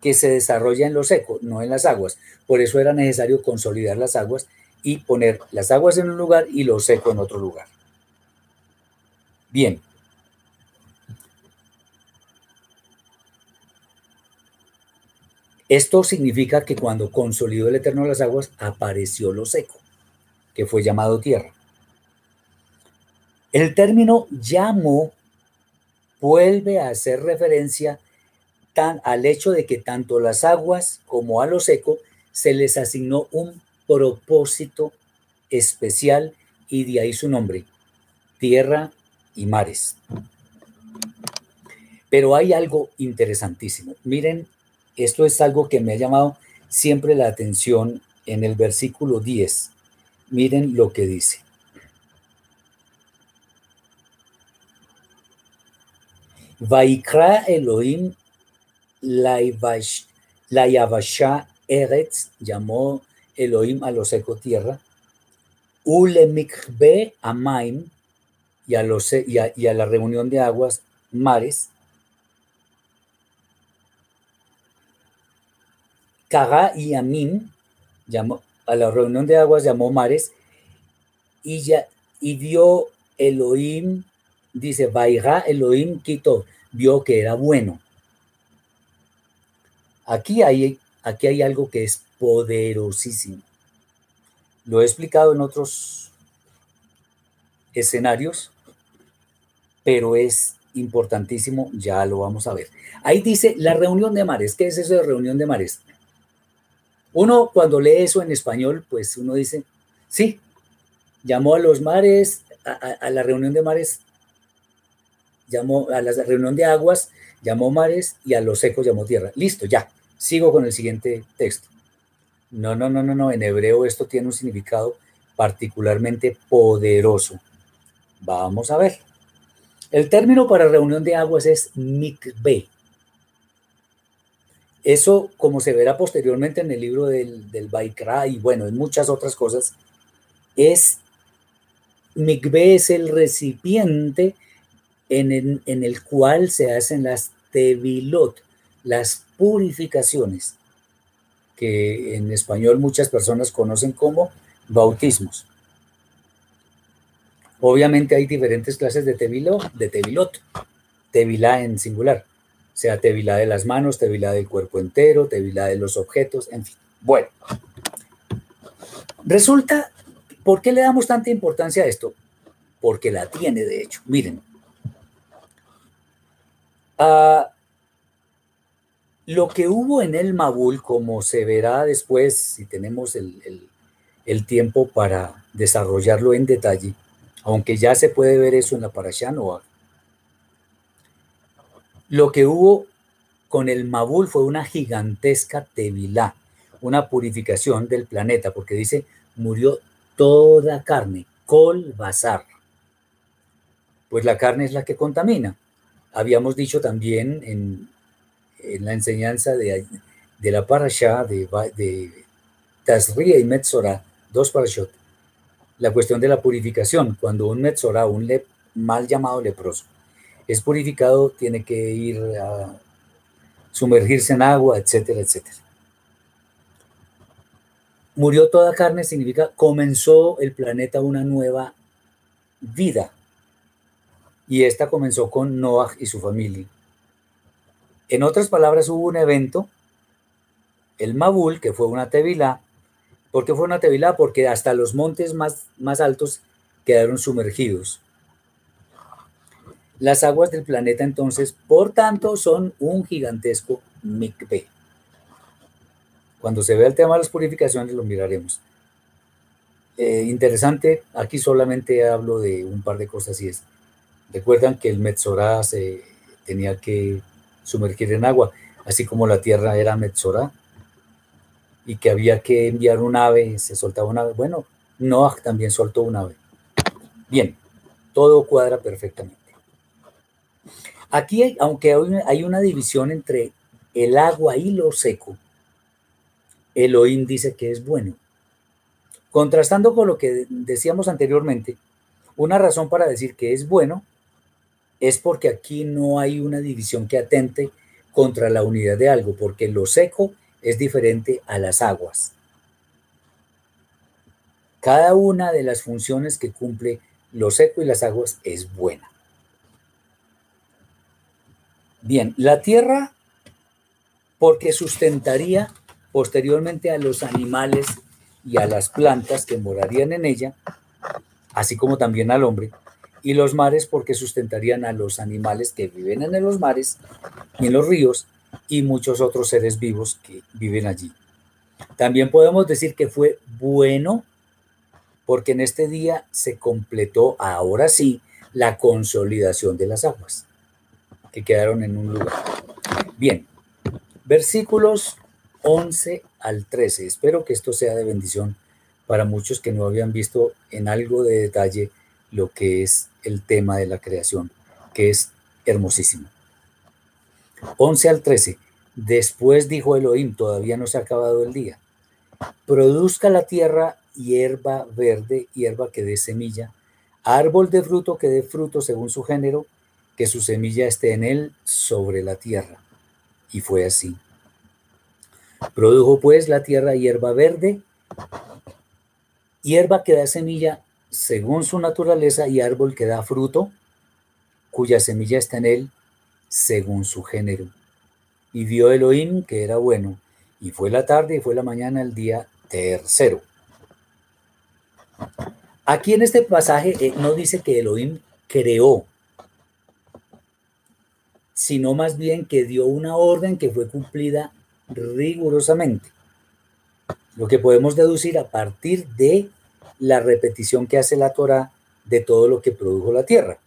que se desarrolla en lo seco, no en las aguas. Por eso era necesario consolidar las aguas y poner las aguas en un lugar y lo seco en otro lugar. Bien. Esto significa que cuando consolidó el Eterno las aguas, apareció lo seco, que fue llamado tierra. El término llamo vuelve a hacer referencia al hecho de que tanto las aguas como a lo seco se les asignó un propósito especial y de ahí su nombre, tierra y mares. Pero hay algo interesantísimo. Miren, esto es algo que me ha llamado siempre la atención en el versículo 10. Miren lo que dice. Vaikra Elohim la Yavasha Eretz llamó Elohim a lo seco tierra, Ulemikbe Amaim y a, los, y, a, y a la reunión de aguas mares, Kaga y Amim, llamó, a la reunión de aguas llamó mares, y, ya, y vio Elohim, dice, Vaiga Elohim quitó, vio que era bueno. Aquí hay, aquí hay algo que es poderosísimo. Lo he explicado en otros escenarios, pero es importantísimo, ya lo vamos a ver. Ahí dice la reunión de mares. ¿Qué es eso de reunión de mares? Uno cuando lee eso en español, pues uno dice, sí, llamó a los mares, a, a la reunión de mares, llamó a la reunión de aguas, llamó mares y a los secos llamó tierra. Listo, ya. Sigo con el siguiente texto. No, no, no, no, no. En hebreo esto tiene un significado particularmente poderoso. Vamos a ver. El término para reunión de aguas es mikve. Eso, como se verá posteriormente en el libro del, Baikra y bueno, en muchas otras cosas, es mikve es el recipiente en el, en el cual se hacen las tevilot, las purificaciones, que en español muchas personas conocen como bautismos. Obviamente hay diferentes clases de tevilo, de tevilot, tevilá en singular, sea tevilá de las manos, tevilá del cuerpo entero, tevilá de los objetos, en fin. Bueno, resulta, ¿por qué le damos tanta importancia a esto? Porque la tiene, de hecho. Miren, uh, lo que hubo en el Mabul, como se verá después, si tenemos el, tiempo para desarrollarlo en detalle, aunque ya se puede ver eso en la Parashá Noah, lo que hubo con el Mabul fue una gigantesca tevilá, una purificación del planeta, porque dice, murió toda carne, col bazar. Pues la carne es la que contamina. Habíamos dicho también en en la enseñanza de, de la parasha de, de Tazria y Metzora, dos parashot, la cuestión de la purificación. Cuando un Metzora, un mal llamado leproso, es purificado, tiene que ir a sumergirse en agua, etcétera, etcétera. Murió toda carne significa comenzó el planeta una nueva vida. Y esta comenzó con Noah y su familia. En otras palabras, hubo un evento, el Mabul, que fue una tevilá. ¿Por qué fue una tevilá? Porque hasta los montes más, altos quedaron sumergidos. Las aguas del planeta entonces, por tanto, son un gigantesco mikve. Cuando se vea el tema de las purificaciones lo miraremos. Eh, interesante, aquí solamente hablo de un par de cosas y es, recuerdan que el Metzorah se tenía que sumergir en agua, así como la tierra era Metzorah, y que había que enviar un ave, se soltaba un ave. Bueno, Noah también soltó un ave. Bien, todo cuadra perfectamente. Aquí, aunque hay una división entre el agua y lo seco, Elohim dice que es bueno. Contrastando con lo que decíamos anteriormente, una razón para decir que es bueno es porque aquí no hay una división que atente contra la unidad de algo, porque lo seco es diferente a las aguas. Cada una de las funciones que cumple lo seco y las aguas es buena. Bien, la tierra, porque sustentaría posteriormente a los animales y a las plantas que morarían en ella, así como también al hombre, y los mares porque sustentarían a los animales que viven en los mares y en los ríos y muchos otros seres vivos que viven allí. También podemos decir que fue bueno porque en este día se completó ahora sí la consolidación de las aguas que quedaron en un lugar. Bien, versículos 11 al 13. Espero que esto sea de bendición para muchos que no habían visto en algo de detalle lo que es el tema de la creación, que es hermosísimo. 11 al 13. Después dijo Elohim, todavía no se ha acabado el día. Produzca la tierra hierba verde, hierba que dé semilla, árbol de fruto que dé fruto según su género, que su semilla esté en él sobre la tierra. Y fue así. Produjo pues la tierra hierba verde, hierba que da semilla según su naturaleza y árbol que da fruto, cuya semilla está en él según su género. Y vio Elohim que era bueno, y fue la tarde y fue la mañana el día tercero. Aquí en este pasaje eh, no dice que Elohim creó, sino más bien que dio una orden que fue cumplida rigurosamente. Lo que podemos deducir a partir de la repetición que hace la Torah de todo lo que produjo la tierra,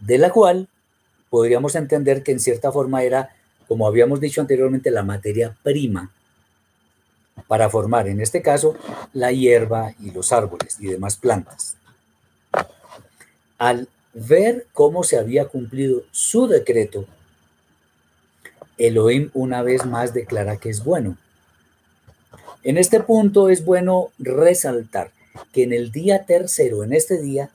de la cual podríamos entender que en cierta forma era, como habíamos dicho anteriormente, la materia prima para formar, en este caso, la hierba y los árboles y demás plantas. Al ver cómo se había cumplido su decreto, Elohim una vez más declara que es bueno. En este punto es bueno resaltar que en el día tercero, en este día,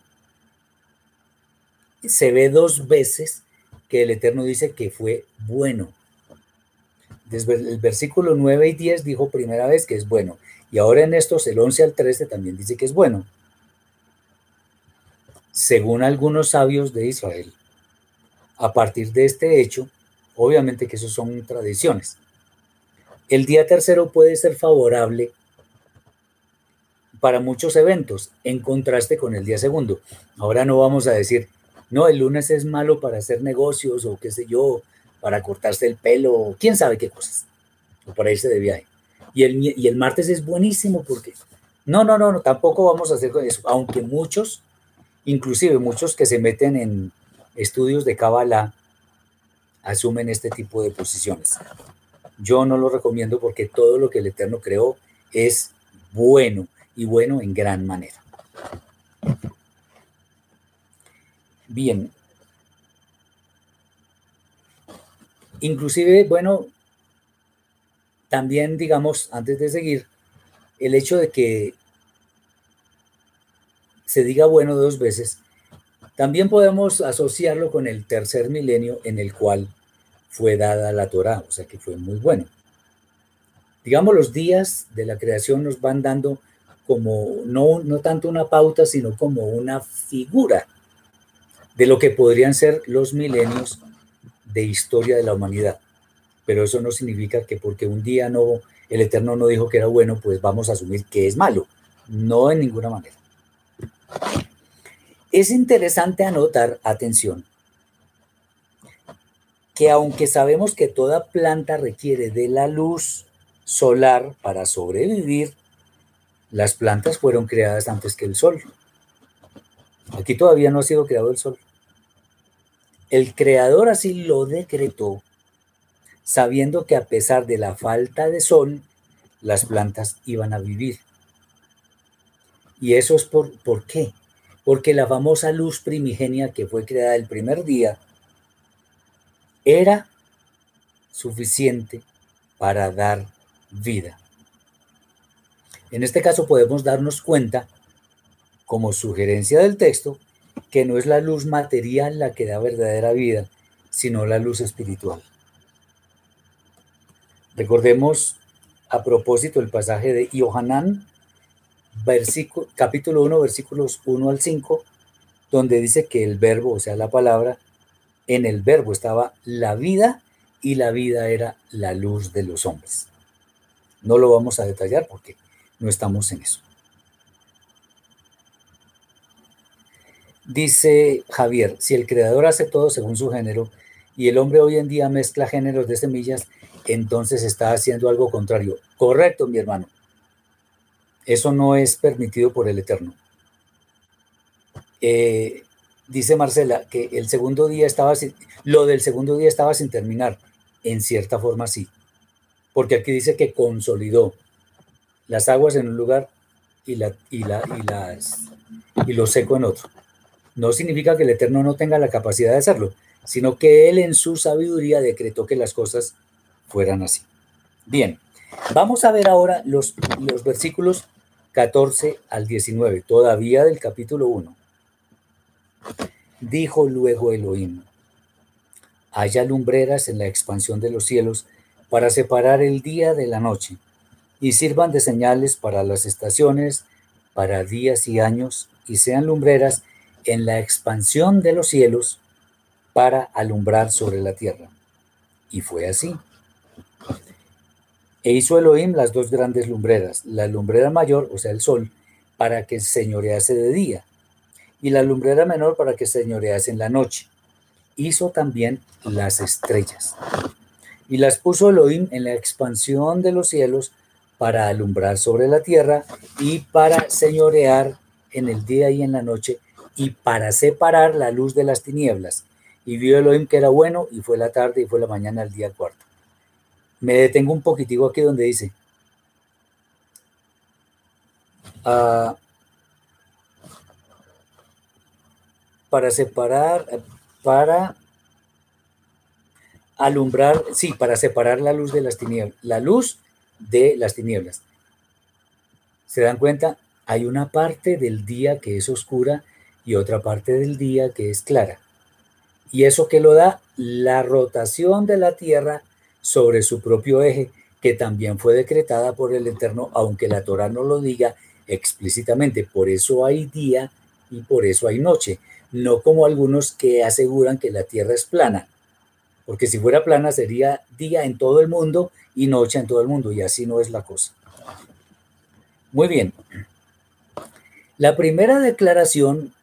se ve dos veces que el Eterno dice que fue bueno. Desde el versículo 9 y 10 dijo primera vez que es bueno. Y ahora en estos, el 11 al 13 también dice que es bueno. Según algunos sabios de Israel, a partir de este hecho, Obviamente que eso son tradiciones. El día tercero puede ser favorable para muchos eventos, en contraste con el día segundo. Ahora no vamos a decir, no, el lunes es malo para hacer negocios o qué sé yo, para cortarse el pelo, quién sabe qué cosas, o para irse de viaje. Y el, y el martes es buenísimo porque, no, no, no, no, tampoco vamos a hacer eso, aunque muchos, inclusive muchos que se meten en estudios de Kabbalah, asumen este tipo de posiciones. Yo no lo recomiendo porque todo lo que el Eterno creó es bueno y bueno en gran manera. Bien. Inclusive, bueno, también digamos, antes de seguir, el hecho de que se diga bueno dos veces también podemos asociarlo con el tercer milenio en el cual fue dada la Torah, o sea que fue muy bueno. Digamos, los días de la creación nos van dando como no, no tanto una pauta, sino como una figura de lo que podrían ser los milenios de historia de la humanidad. Pero eso no significa que porque un día no, el Eterno no dijo que era bueno, pues vamos a asumir que es malo. No en ninguna manera. Es interesante anotar, atención, que aunque sabemos que toda planta requiere de la luz solar para sobrevivir, las plantas fueron creadas antes que el sol. Aquí todavía no ha sido creado el sol. El creador así lo decretó, sabiendo que a pesar de la falta de sol, las plantas iban a vivir. Y eso es por, ¿por qué? Porque la famosa luz primigenia que fue creada el primer día era suficiente para dar vida. En este caso podemos darnos cuenta, como sugerencia del texto, que no es la luz material la que da verdadera vida, sino la luz espiritual. Recordemos a propósito el pasaje de Yohanan, capítulo 1, versículos 1 al 5, donde dice que el verbo, o sea, la palabra, en el verbo estaba la vida y la vida era la luz de los hombres. No lo vamos a detallar porque no estamos en eso. Dice Javier, si el creador hace todo según su género y el hombre hoy en día mezcla géneros de semillas, entonces está haciendo algo contrario. Correcto, mi hermano. Eso no es permitido por el Eterno. Eh, dice Marcela que el segundo día estaba sin, lo del segundo día estaba sin terminar. En cierta forma sí. Porque aquí dice que consolidó las aguas en un lugar y, la, y, la, y, las, y lo seco en otro. No significa que el Eterno no tenga la capacidad de hacerlo, sino que Él en su sabiduría decretó que las cosas fueran así. Bien, vamos a ver ahora los, los versículos 14 al 19, todavía del capítulo 1. Dijo luego Elohim, haya lumbreras en la expansión de los cielos para separar el día de la noche, y sirvan de señales para las estaciones, para días y años, y sean lumbreras en la expansión de los cielos para alumbrar sobre la tierra. Y fue así. E hizo Elohim las dos grandes lumbreras, la lumbrera mayor, o sea, el sol, para que señorease de día, y la lumbrera menor para que señorease en la noche. Hizo también las estrellas. Y las puso Elohim en la expansión de los cielos para alumbrar sobre la tierra y para señorear en el día y en la noche y para separar la luz de las tinieblas. Y vio Elohim que era bueno y fue la tarde y fue la mañana el día cuarto. Me detengo un poquitico aquí donde dice, ah, para separar, para alumbrar, sí, para separar la luz de las tinieblas, la luz de las tinieblas. ¿Se dan cuenta? Hay una parte del día que es oscura y otra parte del día que es clara. ¿Y eso que lo da? La rotación de la Tierra sobre su propio eje, que también fue decretada por el Eterno, aunque la Torah no lo diga explícitamente. Por eso hay día y por eso hay noche no como algunos que aseguran que la Tierra es plana, porque si fuera plana sería día en todo el mundo y noche en todo el mundo, y así no es la cosa. Muy bien. La primera declaración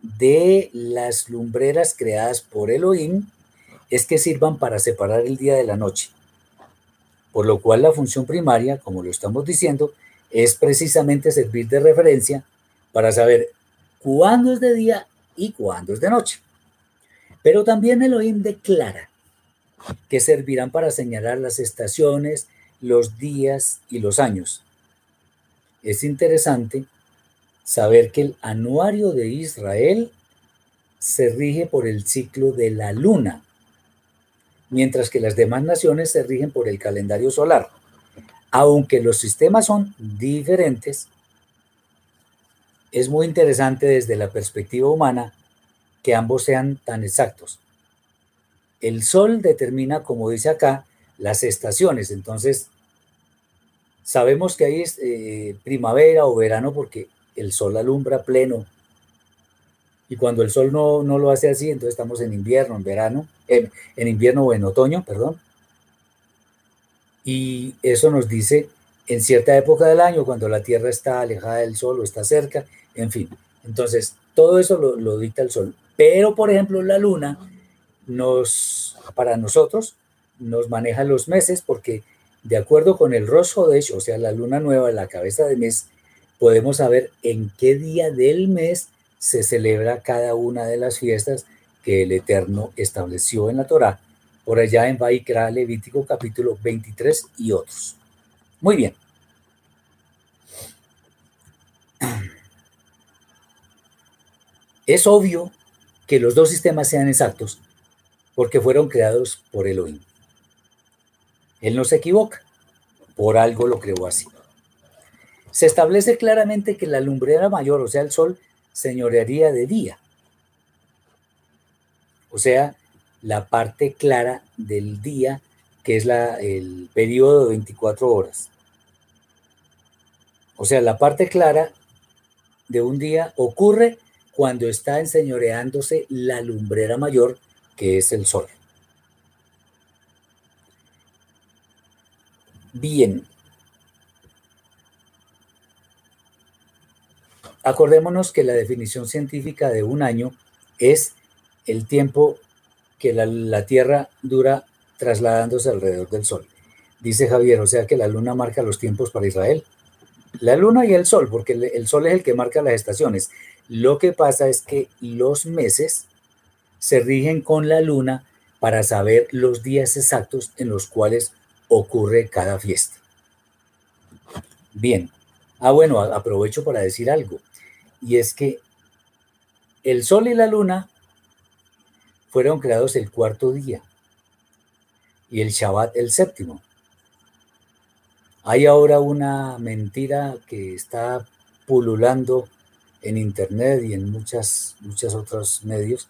de las lumbreras creadas por Elohim es que sirvan para separar el día de la noche, por lo cual la función primaria, como lo estamos diciendo, es precisamente servir de referencia para saber cuándo es de día y cuándo es de noche. Pero también Elohim declara que servirán para señalar las estaciones, los días y los años. Es interesante saber que el anuario de Israel se rige por el ciclo de la luna, mientras que las demás naciones se rigen por el calendario solar. Aunque los sistemas son diferentes, es muy interesante desde la perspectiva humana que ambos sean tan exactos. El sol determina, como dice acá, las estaciones. Entonces, sabemos que hay eh, primavera o verano porque el sol alumbra pleno. Y cuando el sol no, lo hace así, entonces estamos en invierno, en verano, en, en invierno o en otoño, perdón. Y eso nos dice en cierta época del año, cuando la Tierra está alejada del Sol o está cerca, en fin. Entonces, todo eso lo, dicta el Sol. Pero, por ejemplo, la Luna nos para nosotros nos maneja los meses porque de acuerdo con el Rosh Hodesh, o sea, la luna nueva, la cabeza de mes, podemos saber en qué día del mes se celebra cada una de las fiestas que el Eterno estableció en la Torá, por allá en Vaikra, Levítico capítulo 23 y otros. Muy bien. Es obvio que los dos sistemas sean exactos porque fueron creados por Elohim. Él no se equivoca, por algo lo creó así. Se establece claramente que la lumbrera mayor, o sea, el sol, señorearía de día. O sea, la parte clara del día, que es la, el periodo de 24 horas. O sea, la parte clara de un día ocurre cuando está enseñoreándose la lumbrera mayor, que es el sol. Bien. Acordémonos que la definición científica de un año es el tiempo que la, Tierra dura trasladándose alrededor del Sol. Dice Javier, o sea que la Luna marca los tiempos para Israel. La Luna y el Sol, porque el Sol es el que marca las estaciones. Lo que pasa es que los meses se rigen con la Luna para saber los días exactos en los cuales ocurre cada fiesta. Bien. Ah, bueno, aprovecho para decir algo. Y es que el Sol y la Luna fueron creados el cuarto día y el Shabbat el séptimo. Hay ahora una mentira que está pululando en internet y en muchas, muchos otros medios,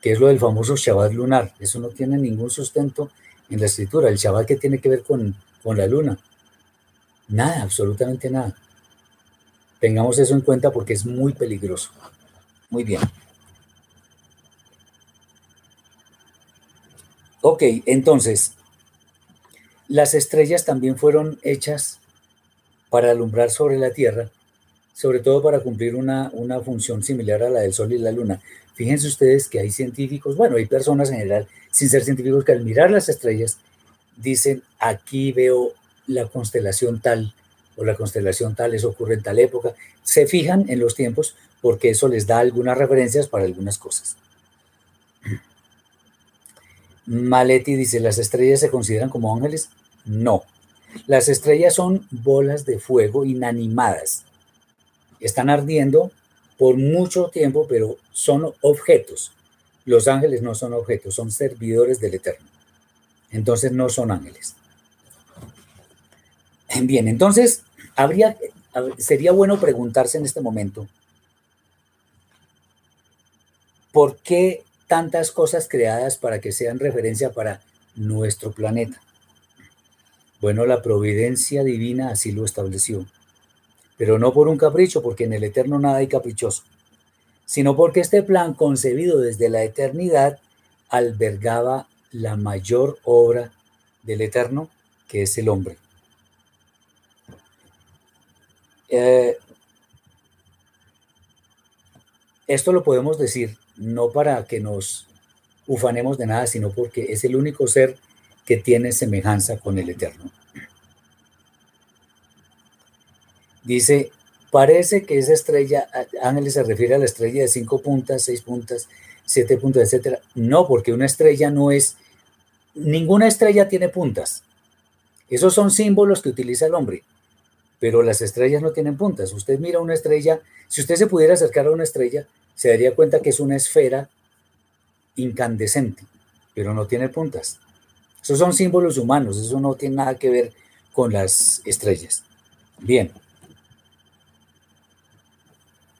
que es lo del famoso Shabbat lunar. Eso no tiene ningún sustento en la escritura. El Shabbat que tiene que ver con, con la luna. Nada, absolutamente nada. Tengamos eso en cuenta porque es muy peligroso. Muy bien. Ok, entonces, las estrellas también fueron hechas para alumbrar sobre la Tierra, sobre todo para cumplir una, una función similar a la del Sol y la Luna. Fíjense ustedes que hay científicos, bueno, hay personas en general, sin ser científicos, que al mirar las estrellas dicen, aquí veo la constelación tal o la constelación tal, eso ocurre en tal época. Se fijan en los tiempos porque eso les da algunas referencias para algunas cosas. Maletti dice, ¿las estrellas se consideran como ángeles? No. Las estrellas son bolas de fuego inanimadas. Están ardiendo por mucho tiempo, pero son objetos. Los ángeles no son objetos, son servidores del Eterno. Entonces no son ángeles. Bien, entonces habría, sería bueno preguntarse en este momento, ¿por qué tantas cosas creadas para que sean referencia para nuestro planeta? Bueno, la providencia divina así lo estableció, pero no por un capricho, porque en el eterno nada hay caprichoso, sino porque este plan concebido desde la eternidad albergaba la mayor obra del eterno, que es el hombre. Eh, esto lo podemos decir no para que nos ufanemos de nada, sino porque es el único ser que tiene semejanza con el Eterno. Dice, parece que esa estrella, Ángeles se refiere a la estrella de cinco puntas, seis puntas, siete puntas, etcétera. No, porque una estrella no es, ninguna estrella tiene puntas. Esos son símbolos que utiliza el hombre pero las estrellas no tienen puntas. Usted mira una estrella, si usted se pudiera acercar a una estrella, se daría cuenta que es una esfera incandescente, pero no tiene puntas. Esos son símbolos humanos, eso no tiene nada que ver con las estrellas. Bien.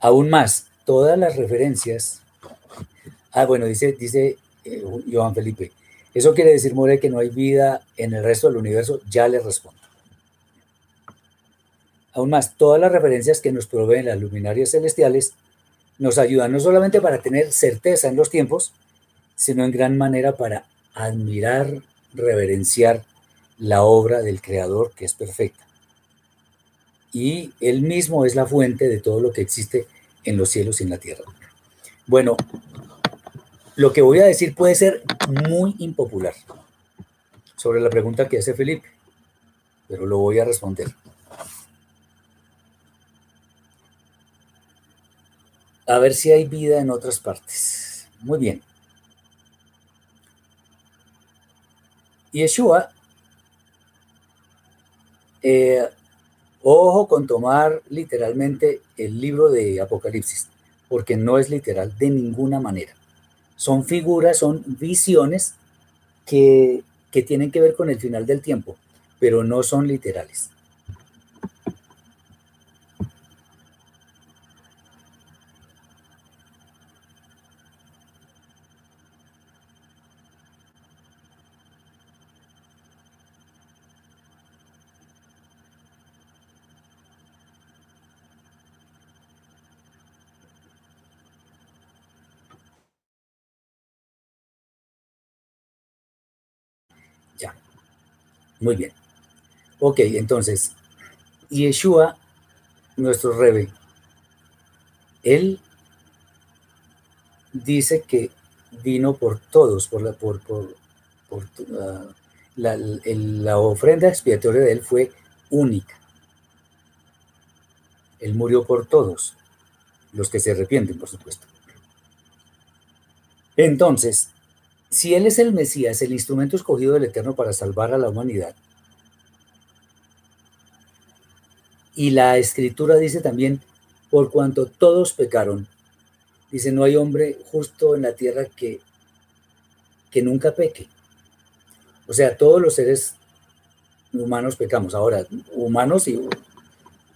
Aún más, todas las referencias. Ah, bueno, dice, dice eh, Joan Felipe. Eso quiere decir, More, que no hay vida en el resto del universo. Ya le respondo. Aún más, todas las referencias que nos proveen las luminarias celestiales nos ayudan no solamente para tener certeza en los tiempos, sino en gran manera para admirar, reverenciar la obra del Creador que es perfecta. Y Él mismo es la fuente de todo lo que existe en los cielos y en la tierra. Bueno, lo que voy a decir puede ser muy impopular sobre la pregunta que hace Felipe, pero lo voy a responder. A ver si hay vida en otras partes. Muy bien. Yeshua, eh, ojo con tomar literalmente el libro de Apocalipsis, porque no es literal de ninguna manera. Son figuras, son visiones que, que tienen que ver con el final del tiempo, pero no son literales. Muy bien. Ok, entonces, Yeshua, nuestro rebe, él dice que vino por todos, por la, por, por, ah, la, la ofrenda expiatoria de él fue única. Él murió por todos, los que se arrepienten, por supuesto. Entonces, si Él es el Mesías, el instrumento escogido del Eterno para salvar a la humanidad, y la escritura dice también, por cuanto todos pecaron, dice, no hay hombre justo en la tierra que, que nunca peque. O sea, todos los seres humanos pecamos. Ahora, humanos y,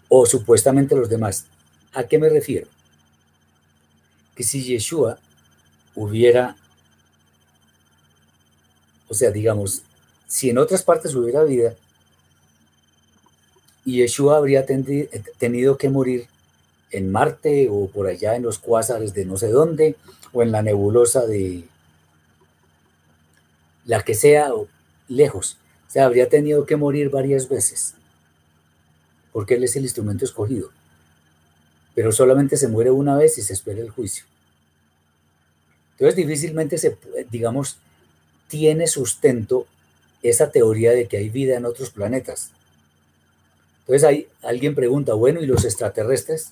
o supuestamente los demás. ¿A qué me refiero? Que si Yeshua hubiera o sea, digamos, si en otras partes hubiera vida, Yeshua habría tenido que morir en Marte o por allá en los cuásares de no sé dónde, o en la nebulosa de la que sea, o lejos. O sea, habría tenido que morir varias veces, porque Él es el instrumento escogido. Pero solamente se muere una vez y se espera el juicio. Entonces difícilmente se, digamos, tiene sustento esa teoría de que hay vida en otros planetas. Entonces hay, alguien pregunta, bueno, ¿y los extraterrestres?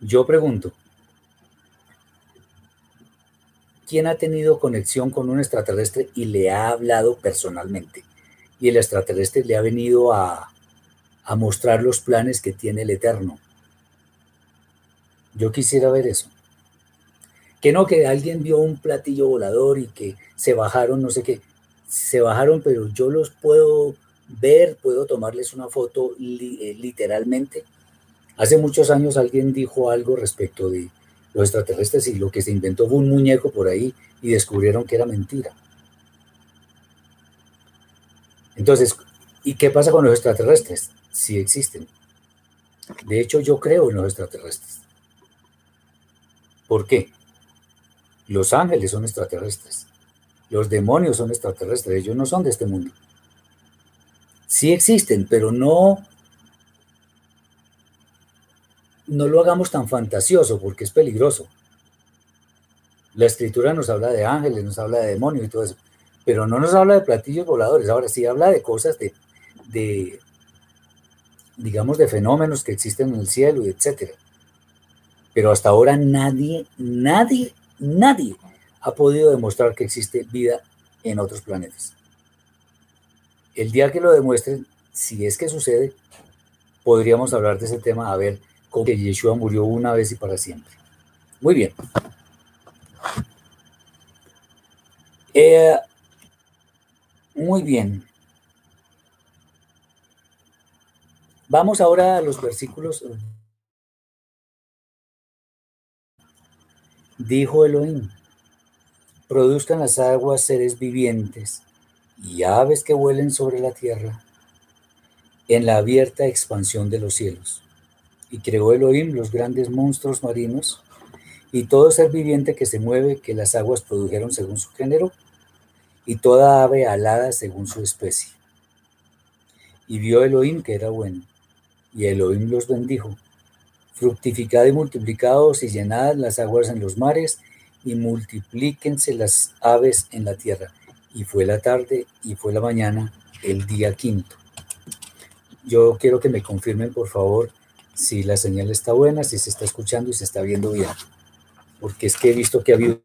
Yo pregunto, ¿quién ha tenido conexión con un extraterrestre y le ha hablado personalmente? Y el extraterrestre le ha venido a, a mostrar los planes que tiene el Eterno. Yo quisiera ver eso. Que no, que alguien vio un platillo volador y que se bajaron, no sé qué. Se bajaron, pero yo los puedo ver, puedo tomarles una foto eh, literalmente. Hace muchos años alguien dijo algo respecto de los extraterrestres y lo que se inventó fue un muñeco por ahí y descubrieron que era mentira. Entonces, ¿y qué pasa con los extraterrestres? Si existen. De hecho, yo creo en los extraterrestres. ¿Por qué? Los ángeles son extraterrestres. Los demonios son extraterrestres. Ellos no son de este mundo. Sí existen, pero no, no lo hagamos tan fantasioso porque es peligroso. La escritura nos habla de ángeles, nos habla de demonios y todo eso, pero no nos habla de platillos voladores. Ahora sí habla de cosas de, de digamos, de fenómenos que existen en el cielo y etcétera. Pero hasta ahora nadie, nadie Nadie ha podido demostrar que existe vida en otros planetas. El día que lo demuestren, si es que sucede, podríamos hablar de ese tema, a ver cómo que Yeshua murió una vez y para siempre. Muy bien. Eh, muy bien. Vamos ahora a los versículos Dijo Elohim, produzcan las aguas seres vivientes y aves que vuelen sobre la tierra en la abierta expansión de los cielos. Y creó Elohim los grandes monstruos marinos y todo ser viviente que se mueve que las aguas produjeron según su género y toda ave alada según su especie. Y vio Elohim que era bueno, y Elohim los bendijo fructificad y multiplicados y llenad las aguas en los mares y multiplíquense las aves en la tierra. Y fue la tarde y fue la mañana, el día quinto. Yo quiero que me confirmen, por favor, si la señal está buena, si se está escuchando y se está viendo bien. Porque es que he visto que ha habido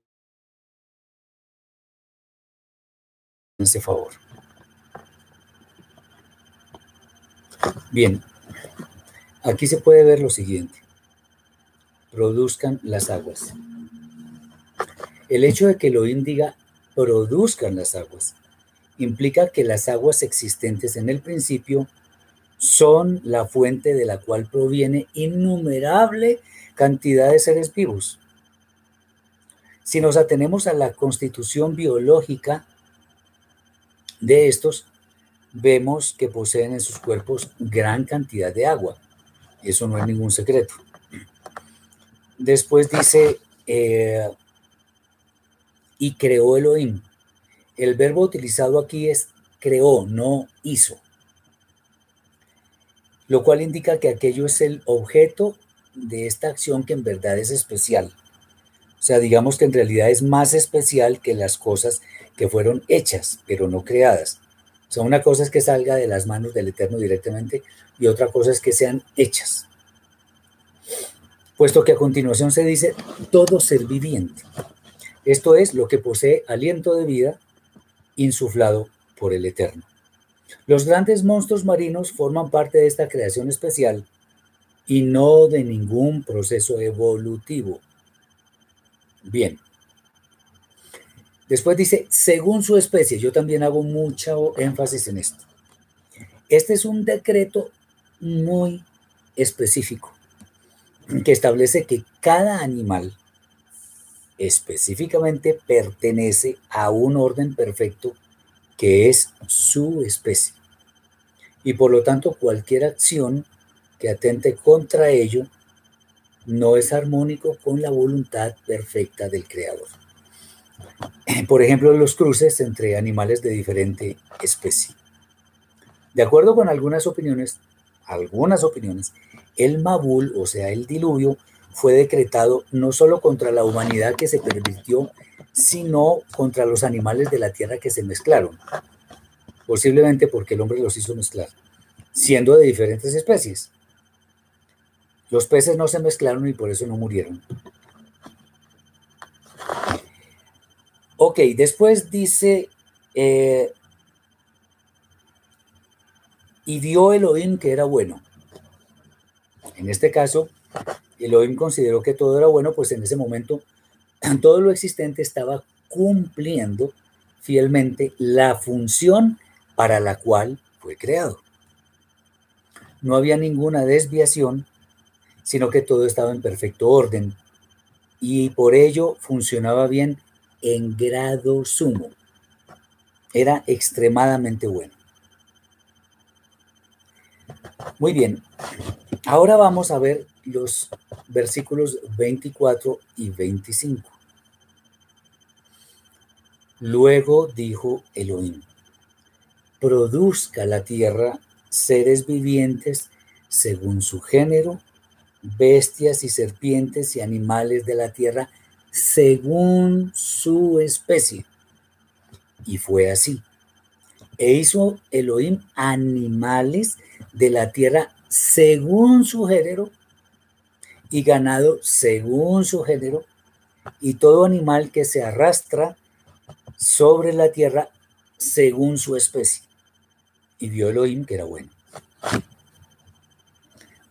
ese favor. Bien, aquí se puede ver lo siguiente. Produzcan las aguas. El hecho de que lo diga produzcan las aguas implica que las aguas existentes en el principio son la fuente de la cual proviene innumerable cantidad de seres vivos. Si nos atenemos a la constitución biológica de estos, vemos que poseen en sus cuerpos gran cantidad de agua. Eso no es ningún secreto. Después dice, eh, y creó Elohim. El verbo utilizado aquí es creó, no hizo. Lo cual indica que aquello es el objeto de esta acción que en verdad es especial. O sea, digamos que en realidad es más especial que las cosas que fueron hechas, pero no creadas. O sea, una cosa es que salga de las manos del Eterno directamente y otra cosa es que sean hechas. Puesto que a continuación se dice todo ser viviente. Esto es lo que posee aliento de vida insuflado por el Eterno. Los grandes monstruos marinos forman parte de esta creación especial y no de ningún proceso evolutivo. Bien. Después dice, según su especie, yo también hago mucho énfasis en esto. Este es un decreto muy específico que establece que cada animal específicamente pertenece a un orden perfecto que es su especie. Y por lo tanto cualquier acción que atente contra ello no es armónico con la voluntad perfecta del Creador. Por ejemplo, los cruces entre animales de diferente especie. De acuerdo con algunas opiniones, algunas opiniones, el Mabul, o sea, el diluvio, fue decretado no solo contra la humanidad que se permitió, sino contra los animales de la tierra que se mezclaron, posiblemente porque el hombre los hizo mezclar, siendo de diferentes especies. Los peces no se mezclaron y por eso no murieron. Ok, después dice, eh, y vio Elohim que era bueno. En este caso, Elohim consideró que todo era bueno, pues en ese momento todo lo existente estaba cumpliendo fielmente la función para la cual fue creado. No había ninguna desviación, sino que todo estaba en perfecto orden y por ello funcionaba bien en grado sumo. Era extremadamente bueno. Muy bien, ahora vamos a ver los versículos 24 y 25. Luego dijo Elohim, produzca la tierra seres vivientes según su género, bestias y serpientes y animales de la tierra según su especie. Y fue así. E hizo Elohim animales de la tierra según su género y ganado según su género, y todo animal que se arrastra sobre la tierra según su especie. Y vio Elohim que era bueno.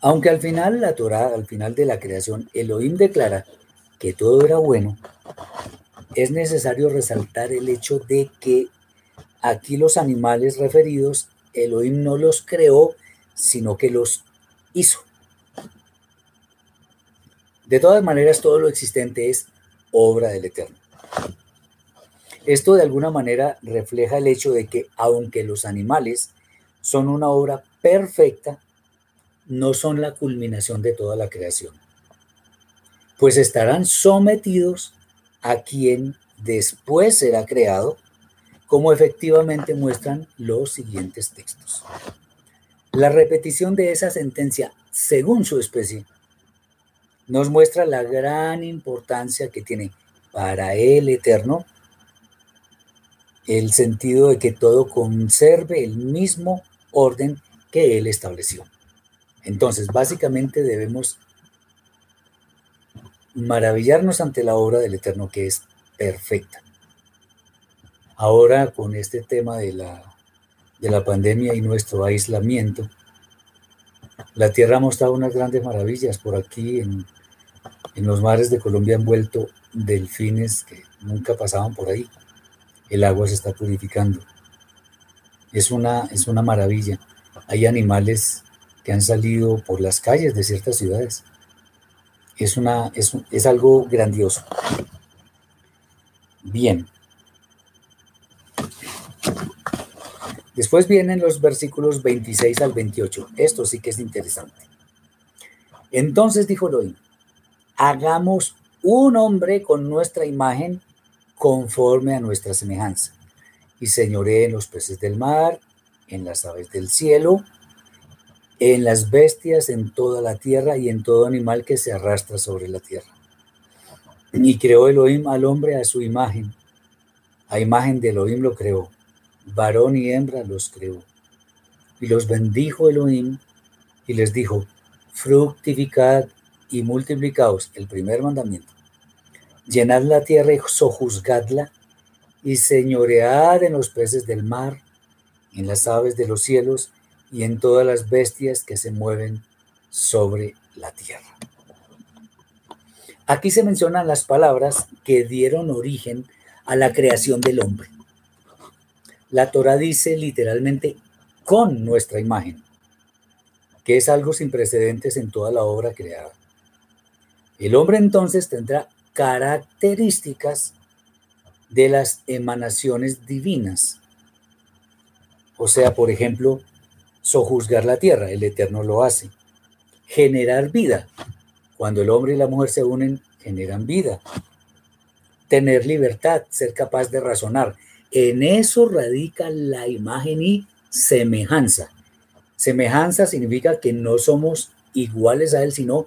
Aunque al final la Torah, al final de la creación, Elohim declara que todo era bueno, es necesario resaltar el hecho de que aquí los animales referidos, Elohim no los creó, sino que los hizo. De todas maneras, todo lo existente es obra del Eterno. Esto de alguna manera refleja el hecho de que aunque los animales son una obra perfecta, no son la culminación de toda la creación, pues estarán sometidos a quien después será creado, como efectivamente muestran los siguientes textos. La repetición de esa sentencia según su especie nos muestra la gran importancia que tiene para el Eterno el sentido de que todo conserve el mismo orden que Él estableció. Entonces, básicamente debemos maravillarnos ante la obra del Eterno que es perfecta. Ahora con este tema de la, de la pandemia y nuestro aislamiento, la Tierra ha mostrado unas grandes maravillas por aquí en, los mares de Colombia han vuelto delfines que nunca pasaban por ahí. El agua se está purificando. Es una, es una maravilla. Hay animales que han salido por las calles de ciertas ciudades. Es, una, es, es algo grandioso. Bien. Después vienen los versículos 26 al 28. Esto sí que es interesante. Entonces dijo Elohim, hagamos un hombre con nuestra imagen conforme a nuestra semejanza, y señoré en los peces del mar, en las aves del cielo, en las bestias, en toda la tierra y en todo animal que se arrastra sobre la tierra. Y creó Elohim al hombre a su imagen. A imagen de Elohim lo creó. Varón y hembra los creó. Y los bendijo Elohim y les dijo, fructificad y multiplicaos, el primer mandamiento. Llenad la tierra y sojuzgadla, y señoread en los peces del mar, en las aves de los cielos y en todas las bestias que se mueven sobre la tierra. Aquí se mencionan las palabras que dieron origen a la creación del hombre. La Torah dice literalmente con nuestra imagen, que es algo sin precedentes en toda la obra creada. El hombre entonces tendrá características de las emanaciones divinas. O sea, por ejemplo, sojuzgar la tierra, el Eterno lo hace. Generar vida. Cuando el hombre y la mujer se unen, generan vida. Tener libertad, ser capaz de razonar. En eso radica la imagen y semejanza. Semejanza significa que no somos iguales a Él, sino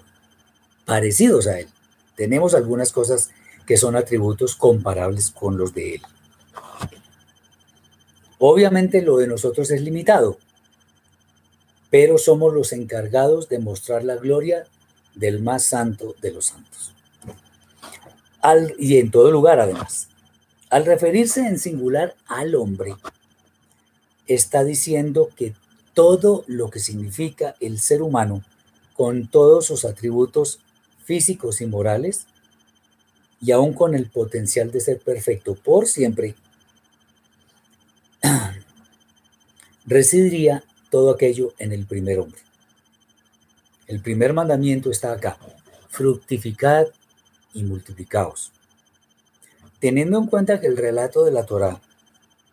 parecidos a Él. Tenemos algunas cosas que son atributos comparables con los de Él. Obviamente lo de nosotros es limitado, pero somos los encargados de mostrar la gloria del más santo de los santos. Y en todo lugar además. Al referirse en singular al hombre, está diciendo que todo lo que significa el ser humano, con todos sus atributos físicos y morales, y aún con el potencial de ser perfecto por siempre, residiría todo aquello en el primer hombre. El primer mandamiento está acá, fructificad y multiplicaos. Teniendo en cuenta que el relato de la Torá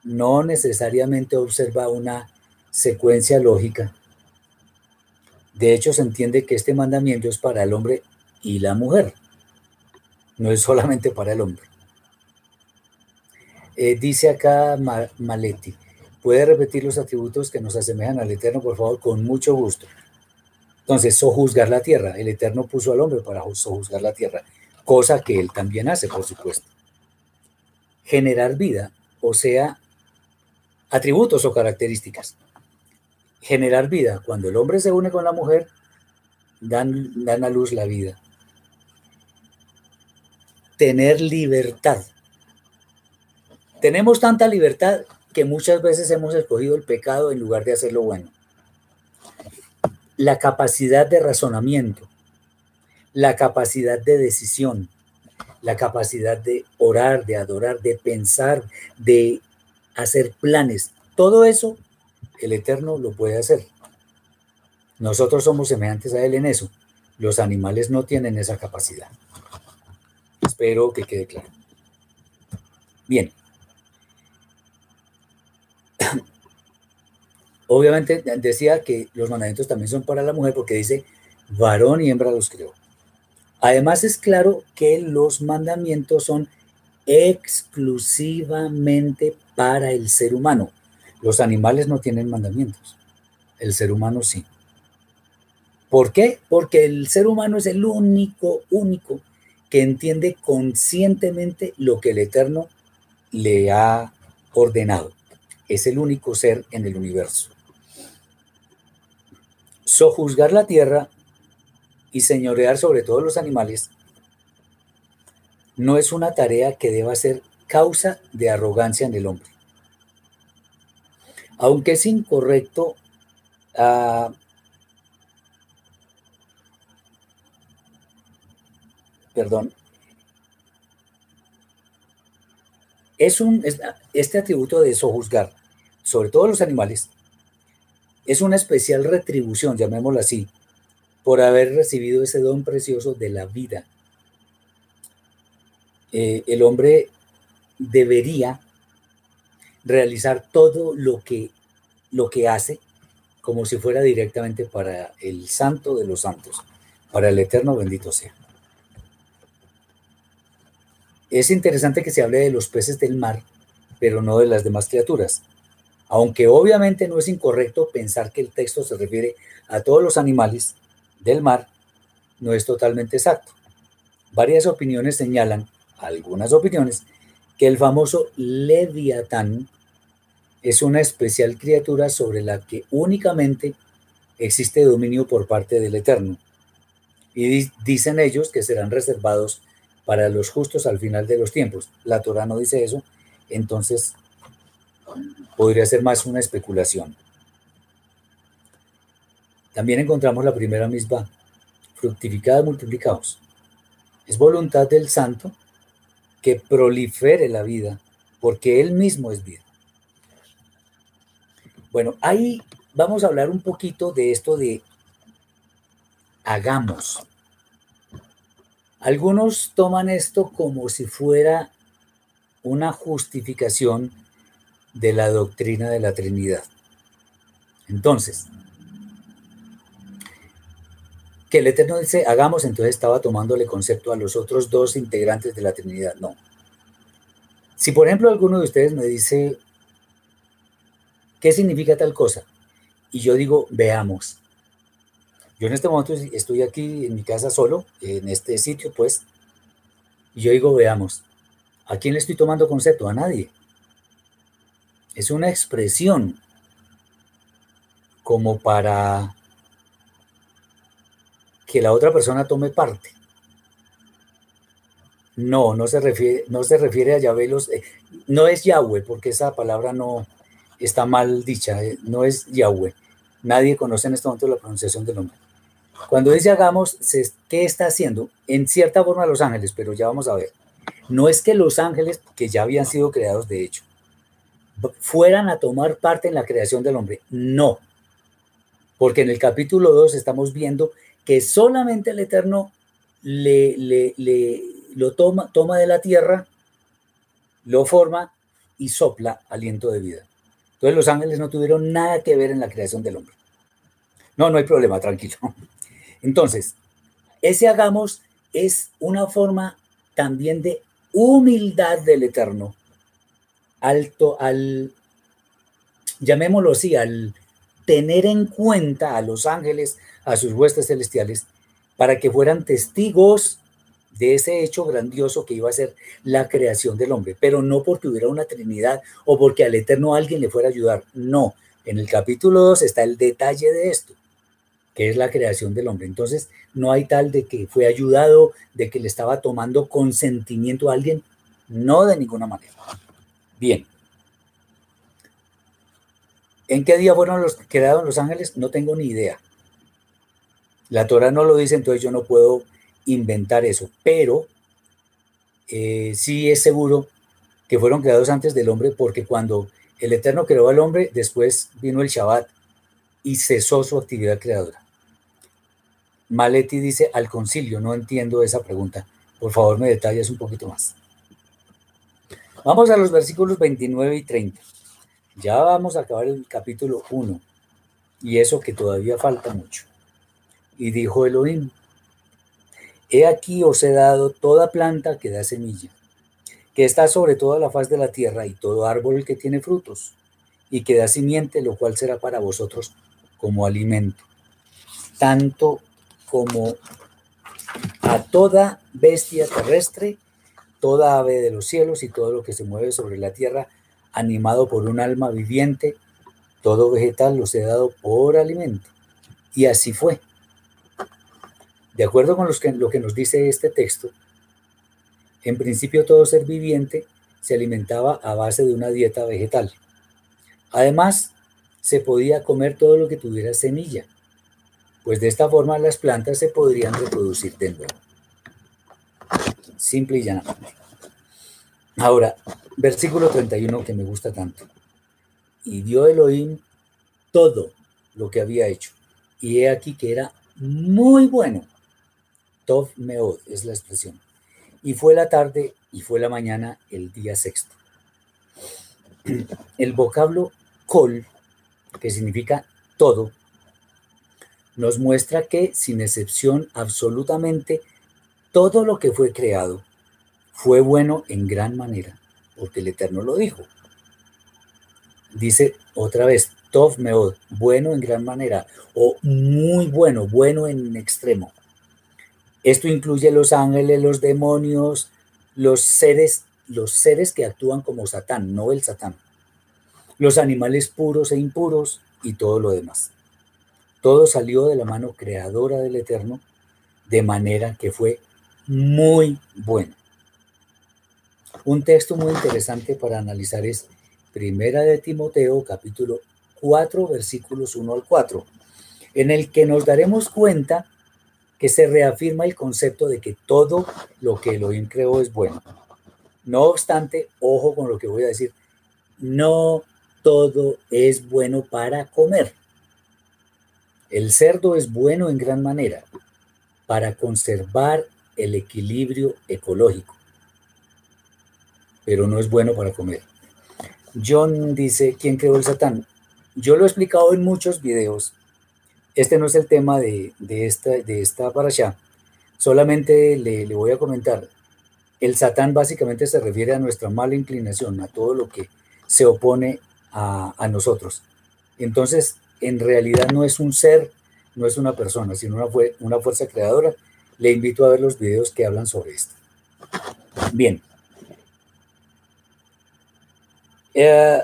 no necesariamente observa una secuencia lógica, de hecho se entiende que este mandamiento es para el hombre y la mujer. No es solamente para el hombre. Eh, dice acá Maleti, ¿puede repetir los atributos que nos asemejan al Eterno, por favor? Con mucho gusto. Entonces, sojuzgar la tierra. El Eterno puso al hombre para sojuzgar la tierra, cosa que él también hace, por supuesto. Generar vida, o sea, atributos o características. Generar vida. Cuando el hombre se une con la mujer, dan, dan a luz la vida tener libertad. Tenemos tanta libertad que muchas veces hemos escogido el pecado en lugar de hacer lo bueno. La capacidad de razonamiento, la capacidad de decisión, la capacidad de orar, de adorar, de pensar, de hacer planes. Todo eso el Eterno lo puede hacer. Nosotros somos semejantes a Él en eso. Los animales no tienen esa capacidad. Espero que quede claro. Bien. Obviamente decía que los mandamientos también son para la mujer porque dice varón y hembra los creó. Además es claro que los mandamientos son exclusivamente para el ser humano. Los animales no tienen mandamientos, el ser humano sí. ¿Por qué? Porque el ser humano es el único, único que entiende conscientemente lo que el Eterno le ha ordenado. Es el único ser en el universo. Sojuzgar la tierra y señorear sobre todos los animales no es una tarea que deba ser causa de arrogancia en el hombre. Aunque es incorrecto ah, perdón, es un, este atributo de sojuzgar, sobre todo los animales, es una especial retribución, llamémoslo así, por haber recibido ese don precioso de la vida. Eh, el hombre debería realizar todo lo que, lo que hace como si fuera directamente para el santo de los santos, para el eterno bendito sea. Es interesante que se hable de los peces del mar, pero no de las demás criaturas. Aunque obviamente no es incorrecto pensar que el texto se refiere a todos los animales del mar, no es totalmente exacto. Varias opiniones señalan, algunas opiniones, que el famoso Leviatán es una especial criatura sobre la que únicamente existe dominio por parte del Eterno. Y dicen ellos que serán reservados para los justos al final de los tiempos. La Torah no dice eso, entonces podría ser más una especulación. También encontramos la primera misma, fructificados multiplicados. Es voluntad del santo que prolifere la vida, porque él mismo es vida. Bueno, ahí vamos a hablar un poquito de esto de hagamos. Algunos toman esto como si fuera una justificación de la doctrina de la Trinidad. Entonces, que el Eterno dice, hagamos, entonces estaba tomándole concepto a los otros dos integrantes de la Trinidad. No. Si por ejemplo alguno de ustedes me dice, ¿qué significa tal cosa? Y yo digo, veamos. Yo en este momento estoy aquí en mi casa solo, en este sitio, pues, y yo digo, veamos, ¿a quién le estoy tomando concepto? A nadie. Es una expresión como para que la otra persona tome parte. No, no se refiere, no se refiere a Yahvé, eh, no es Yahweh, porque esa palabra no está mal dicha, eh, no es Yahweh. Nadie conoce en este momento la pronunciación del nombre. Cuando dice hagamos, ¿qué está haciendo? En cierta forma los ángeles, pero ya vamos a ver. No es que los ángeles, que ya habían sido creados de hecho, fueran a tomar parte en la creación del hombre. No. Porque en el capítulo 2 estamos viendo que solamente el Eterno le, le, lo toma, toma de la tierra, lo forma y sopla aliento de vida. Entonces los ángeles no tuvieron nada que ver en la creación del hombre. No, no hay problema, tranquilo. Entonces, ese hagamos es una forma también de humildad del Eterno, alto al, llamémoslo así, al tener en cuenta a los ángeles, a sus huestes celestiales, para que fueran testigos de ese hecho grandioso que iba a ser la creación del hombre, pero no porque hubiera una Trinidad o porque al Eterno alguien le fuera a ayudar, no. En el capítulo 2 está el detalle de esto que es la creación del hombre. Entonces, no hay tal de que fue ayudado, de que le estaba tomando consentimiento a alguien, no de ninguna manera. Bien. ¿En qué día fueron los creados los ángeles? No tengo ni idea. La Torah no lo dice, entonces yo no puedo inventar eso, pero eh, sí es seguro que fueron creados antes del hombre porque cuando el Eterno creó al hombre, después vino el Shabbat y cesó su actividad creadora. Maletti dice al concilio, no entiendo esa pregunta. Por favor, me detalles un poquito más. Vamos a los versículos 29 y 30. Ya vamos a acabar el capítulo 1. Y eso que todavía falta mucho. Y dijo Elohim, he aquí os he dado toda planta que da semilla, que está sobre toda la faz de la tierra, y todo árbol que tiene frutos, y que da simiente, lo cual será para vosotros como alimento. Tanto como a toda bestia terrestre, toda ave de los cielos y todo lo que se mueve sobre la tierra, animado por un alma viviente, todo vegetal los he dado por alimento. Y así fue. De acuerdo con lo que nos dice este texto, en principio todo ser viviente se alimentaba a base de una dieta vegetal. Además, se podía comer todo lo que tuviera semilla, pues de esta forma las plantas se podrían reproducir de nuevo. Simple y llanamente. Ahora, versículo 31 que me gusta tanto. Y dio Elohim todo lo que había hecho. Y he aquí que era muy bueno. Tov meod es la expresión. Y fue la tarde y fue la mañana el día sexto. El vocablo kol, que significa todo, nos muestra que, sin excepción, absolutamente todo lo que fue creado fue bueno en gran manera, porque el Eterno lo dijo. Dice otra vez, Tov Meod, bueno en gran manera, o muy bueno, bueno en extremo. Esto incluye los ángeles, los demonios, los seres, los seres que actúan como Satán, no el Satán. Los animales puros e impuros y todo lo demás. Todo salió de la mano creadora del Eterno, de manera que fue muy bueno. Un texto muy interesante para analizar es Primera de Timoteo, capítulo 4, versículos 1 al 4, en el que nos daremos cuenta que se reafirma el concepto de que todo lo que Elohim creó es bueno. No obstante, ojo con lo que voy a decir, no todo es bueno para comer. El cerdo es bueno en gran manera para conservar el equilibrio ecológico, pero no es bueno para comer. John dice, ¿quién creó el Satán? Yo lo he explicado en muchos videos este no es el tema de, esta, de esta para allá. Solamente le, voy a comentar. El Satán básicamente se refiere a nuestra mala inclinación, a todo lo que se opone a, nosotros. Entonces, en realidad no es un ser, no es una persona, sino una, una fuerza creadora. Le invito a ver los videos que hablan sobre esto. Bien. Eh,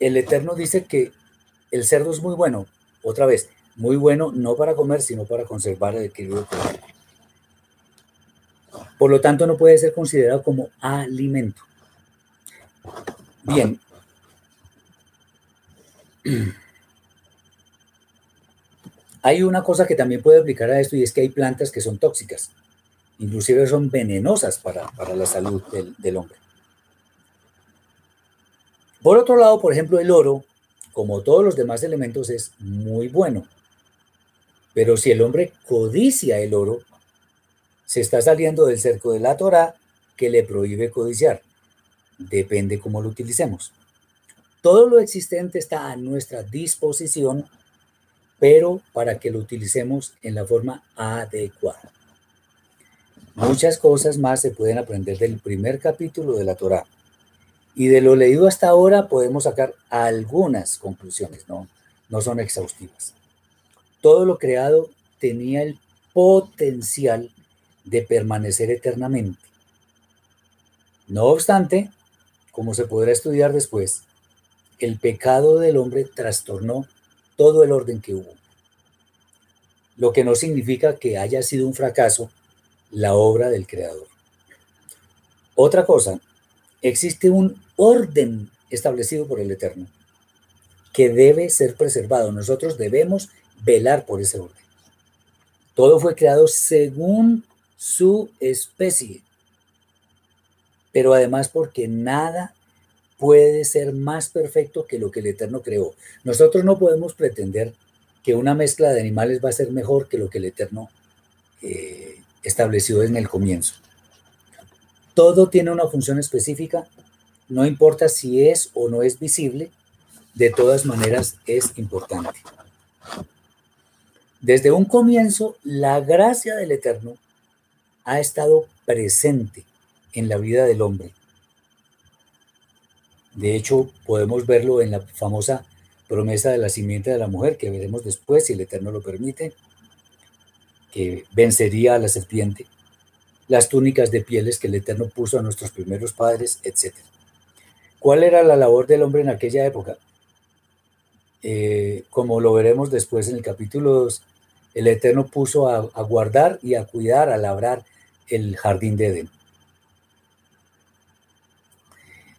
el Eterno dice que el cerdo es muy bueno. Otra vez, muy bueno no para comer, sino para conservar el equilibrio Por lo tanto, no puede ser considerado como alimento. Bien. Hay una cosa que también puede aplicar a esto y es que hay plantas que son tóxicas, inclusive son venenosas para, la salud del hombre. Por otro lado, por ejemplo, el oro, como todos los demás elementos, es muy bueno. Pero si el hombre codicia el oro, se está saliendo del cerco de la Torah que le prohíbe codiciar. Depende cómo lo utilicemos. Todo lo existente está a nuestra disposición, pero para que lo utilicemos en la forma adecuada. Muchas cosas más se pueden aprender del primer capítulo de la Torah. Y de lo leído hasta ahora podemos sacar algunas conclusiones, no, no son exhaustivas todo lo creado tenía el potencial de permanecer eternamente. No obstante, como se podrá estudiar después, el pecado del hombre trastornó todo el orden que hubo, lo que no significa que haya sido un fracaso la obra del Creador. Otra cosa, existe un orden establecido por el Eterno que debe ser preservado. Nosotros debemos velar por ese orden. Todo fue creado según su especie, pero además porque nada puede ser más perfecto que lo que el Eterno creó. Nosotros no podemos pretender que una mezcla de animales va a ser mejor que lo que el Eterno eh, estableció en el comienzo. Todo tiene una función específica, no importa si es o no es visible, de todas maneras es importante. Desde un comienzo, la gracia del Eterno ha estado presente en la vida del hombre. De hecho, podemos verlo en la famosa promesa de la simiente de la mujer, que veremos después, si el Eterno lo permite, que vencería a la serpiente, las túnicas de pieles que el Eterno puso a nuestros primeros padres, etc. ¿Cuál era la labor del hombre en aquella época? Eh, como lo veremos después en el capítulo 2, el Eterno puso a, guardar y a cuidar, a labrar el jardín de Edén.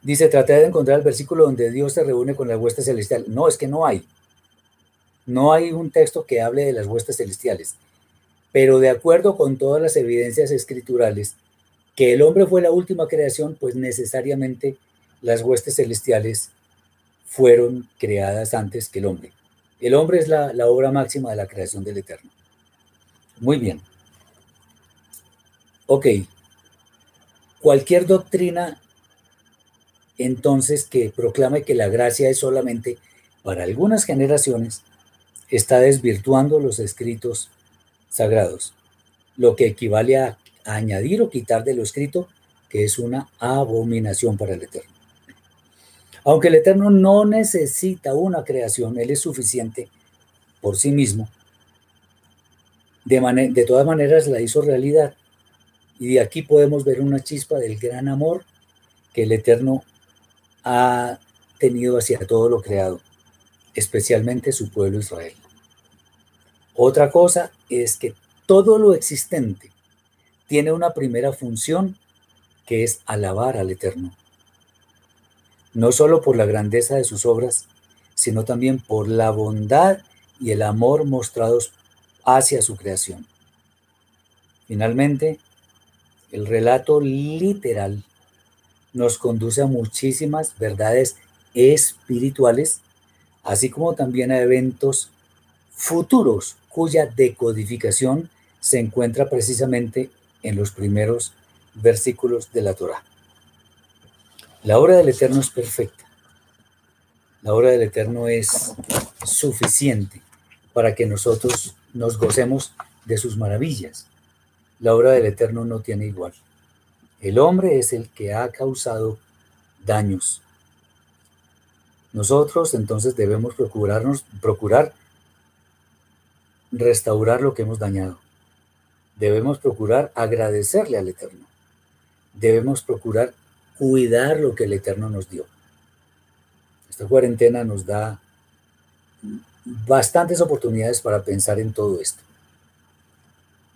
Dice, traté de encontrar el versículo donde Dios se reúne con la hueste celestial. No, es que no hay. No hay un texto que hable de las huestes celestiales. Pero de acuerdo con todas las evidencias escriturales, que el hombre fue la última creación, pues necesariamente las huestes celestiales fueron creadas antes que el hombre. El hombre es la, la obra máxima de la creación del Eterno. Muy bien. Ok. Cualquier doctrina entonces que proclame que la gracia es solamente para algunas generaciones, está desvirtuando los escritos sagrados, lo que equivale a, añadir o quitar de lo escrito, que es una abominación para el Eterno. Aunque el Eterno no necesita una creación, Él es suficiente por sí mismo. De, de todas maneras la hizo realidad. Y de aquí podemos ver una chispa del gran amor que el Eterno ha tenido hacia todo lo creado, especialmente su pueblo Israel. Otra cosa es que todo lo existente tiene una primera función que es alabar al Eterno. No solo por la grandeza de sus obras, sino también por la bondad y el amor mostrados hacia su creación. Finalmente, el relato literal nos conduce a muchísimas verdades espirituales, así como también a eventos futuros cuya decodificación se encuentra precisamente en los primeros versículos de la Torah. La obra del Eterno es perfecta. La obra del Eterno es suficiente para que nosotros nos gocemos de sus maravillas. La obra del Eterno no tiene igual. El hombre es el que ha causado daños. Nosotros entonces debemos procurarnos, procurar restaurar lo que hemos dañado. Debemos procurar agradecerle al Eterno. Debemos procurar cuidar lo que el Eterno nos dio. Esta cuarentena nos da bastantes oportunidades para pensar en todo esto.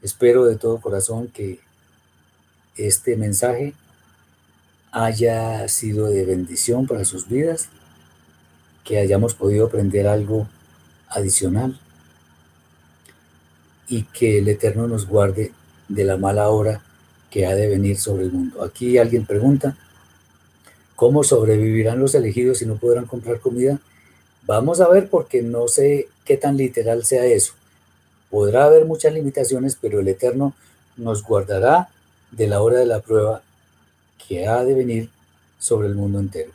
Espero de todo corazón que este mensaje haya sido de bendición para sus vidas, que hayamos podido aprender algo adicional y que el Eterno nos guarde de la mala hora que ha de venir sobre el mundo. Aquí alguien pregunta, ¿cómo sobrevivirán los elegidos si no podrán comprar comida? Vamos a ver porque no sé qué tan literal sea eso. Podrá haber muchas limitaciones, pero el Eterno nos guardará de la hora de la prueba que ha de venir sobre el mundo entero.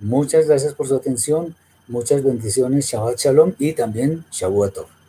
Muchas gracias por su atención, muchas bendiciones, Shabbat Shalom y también Shavuot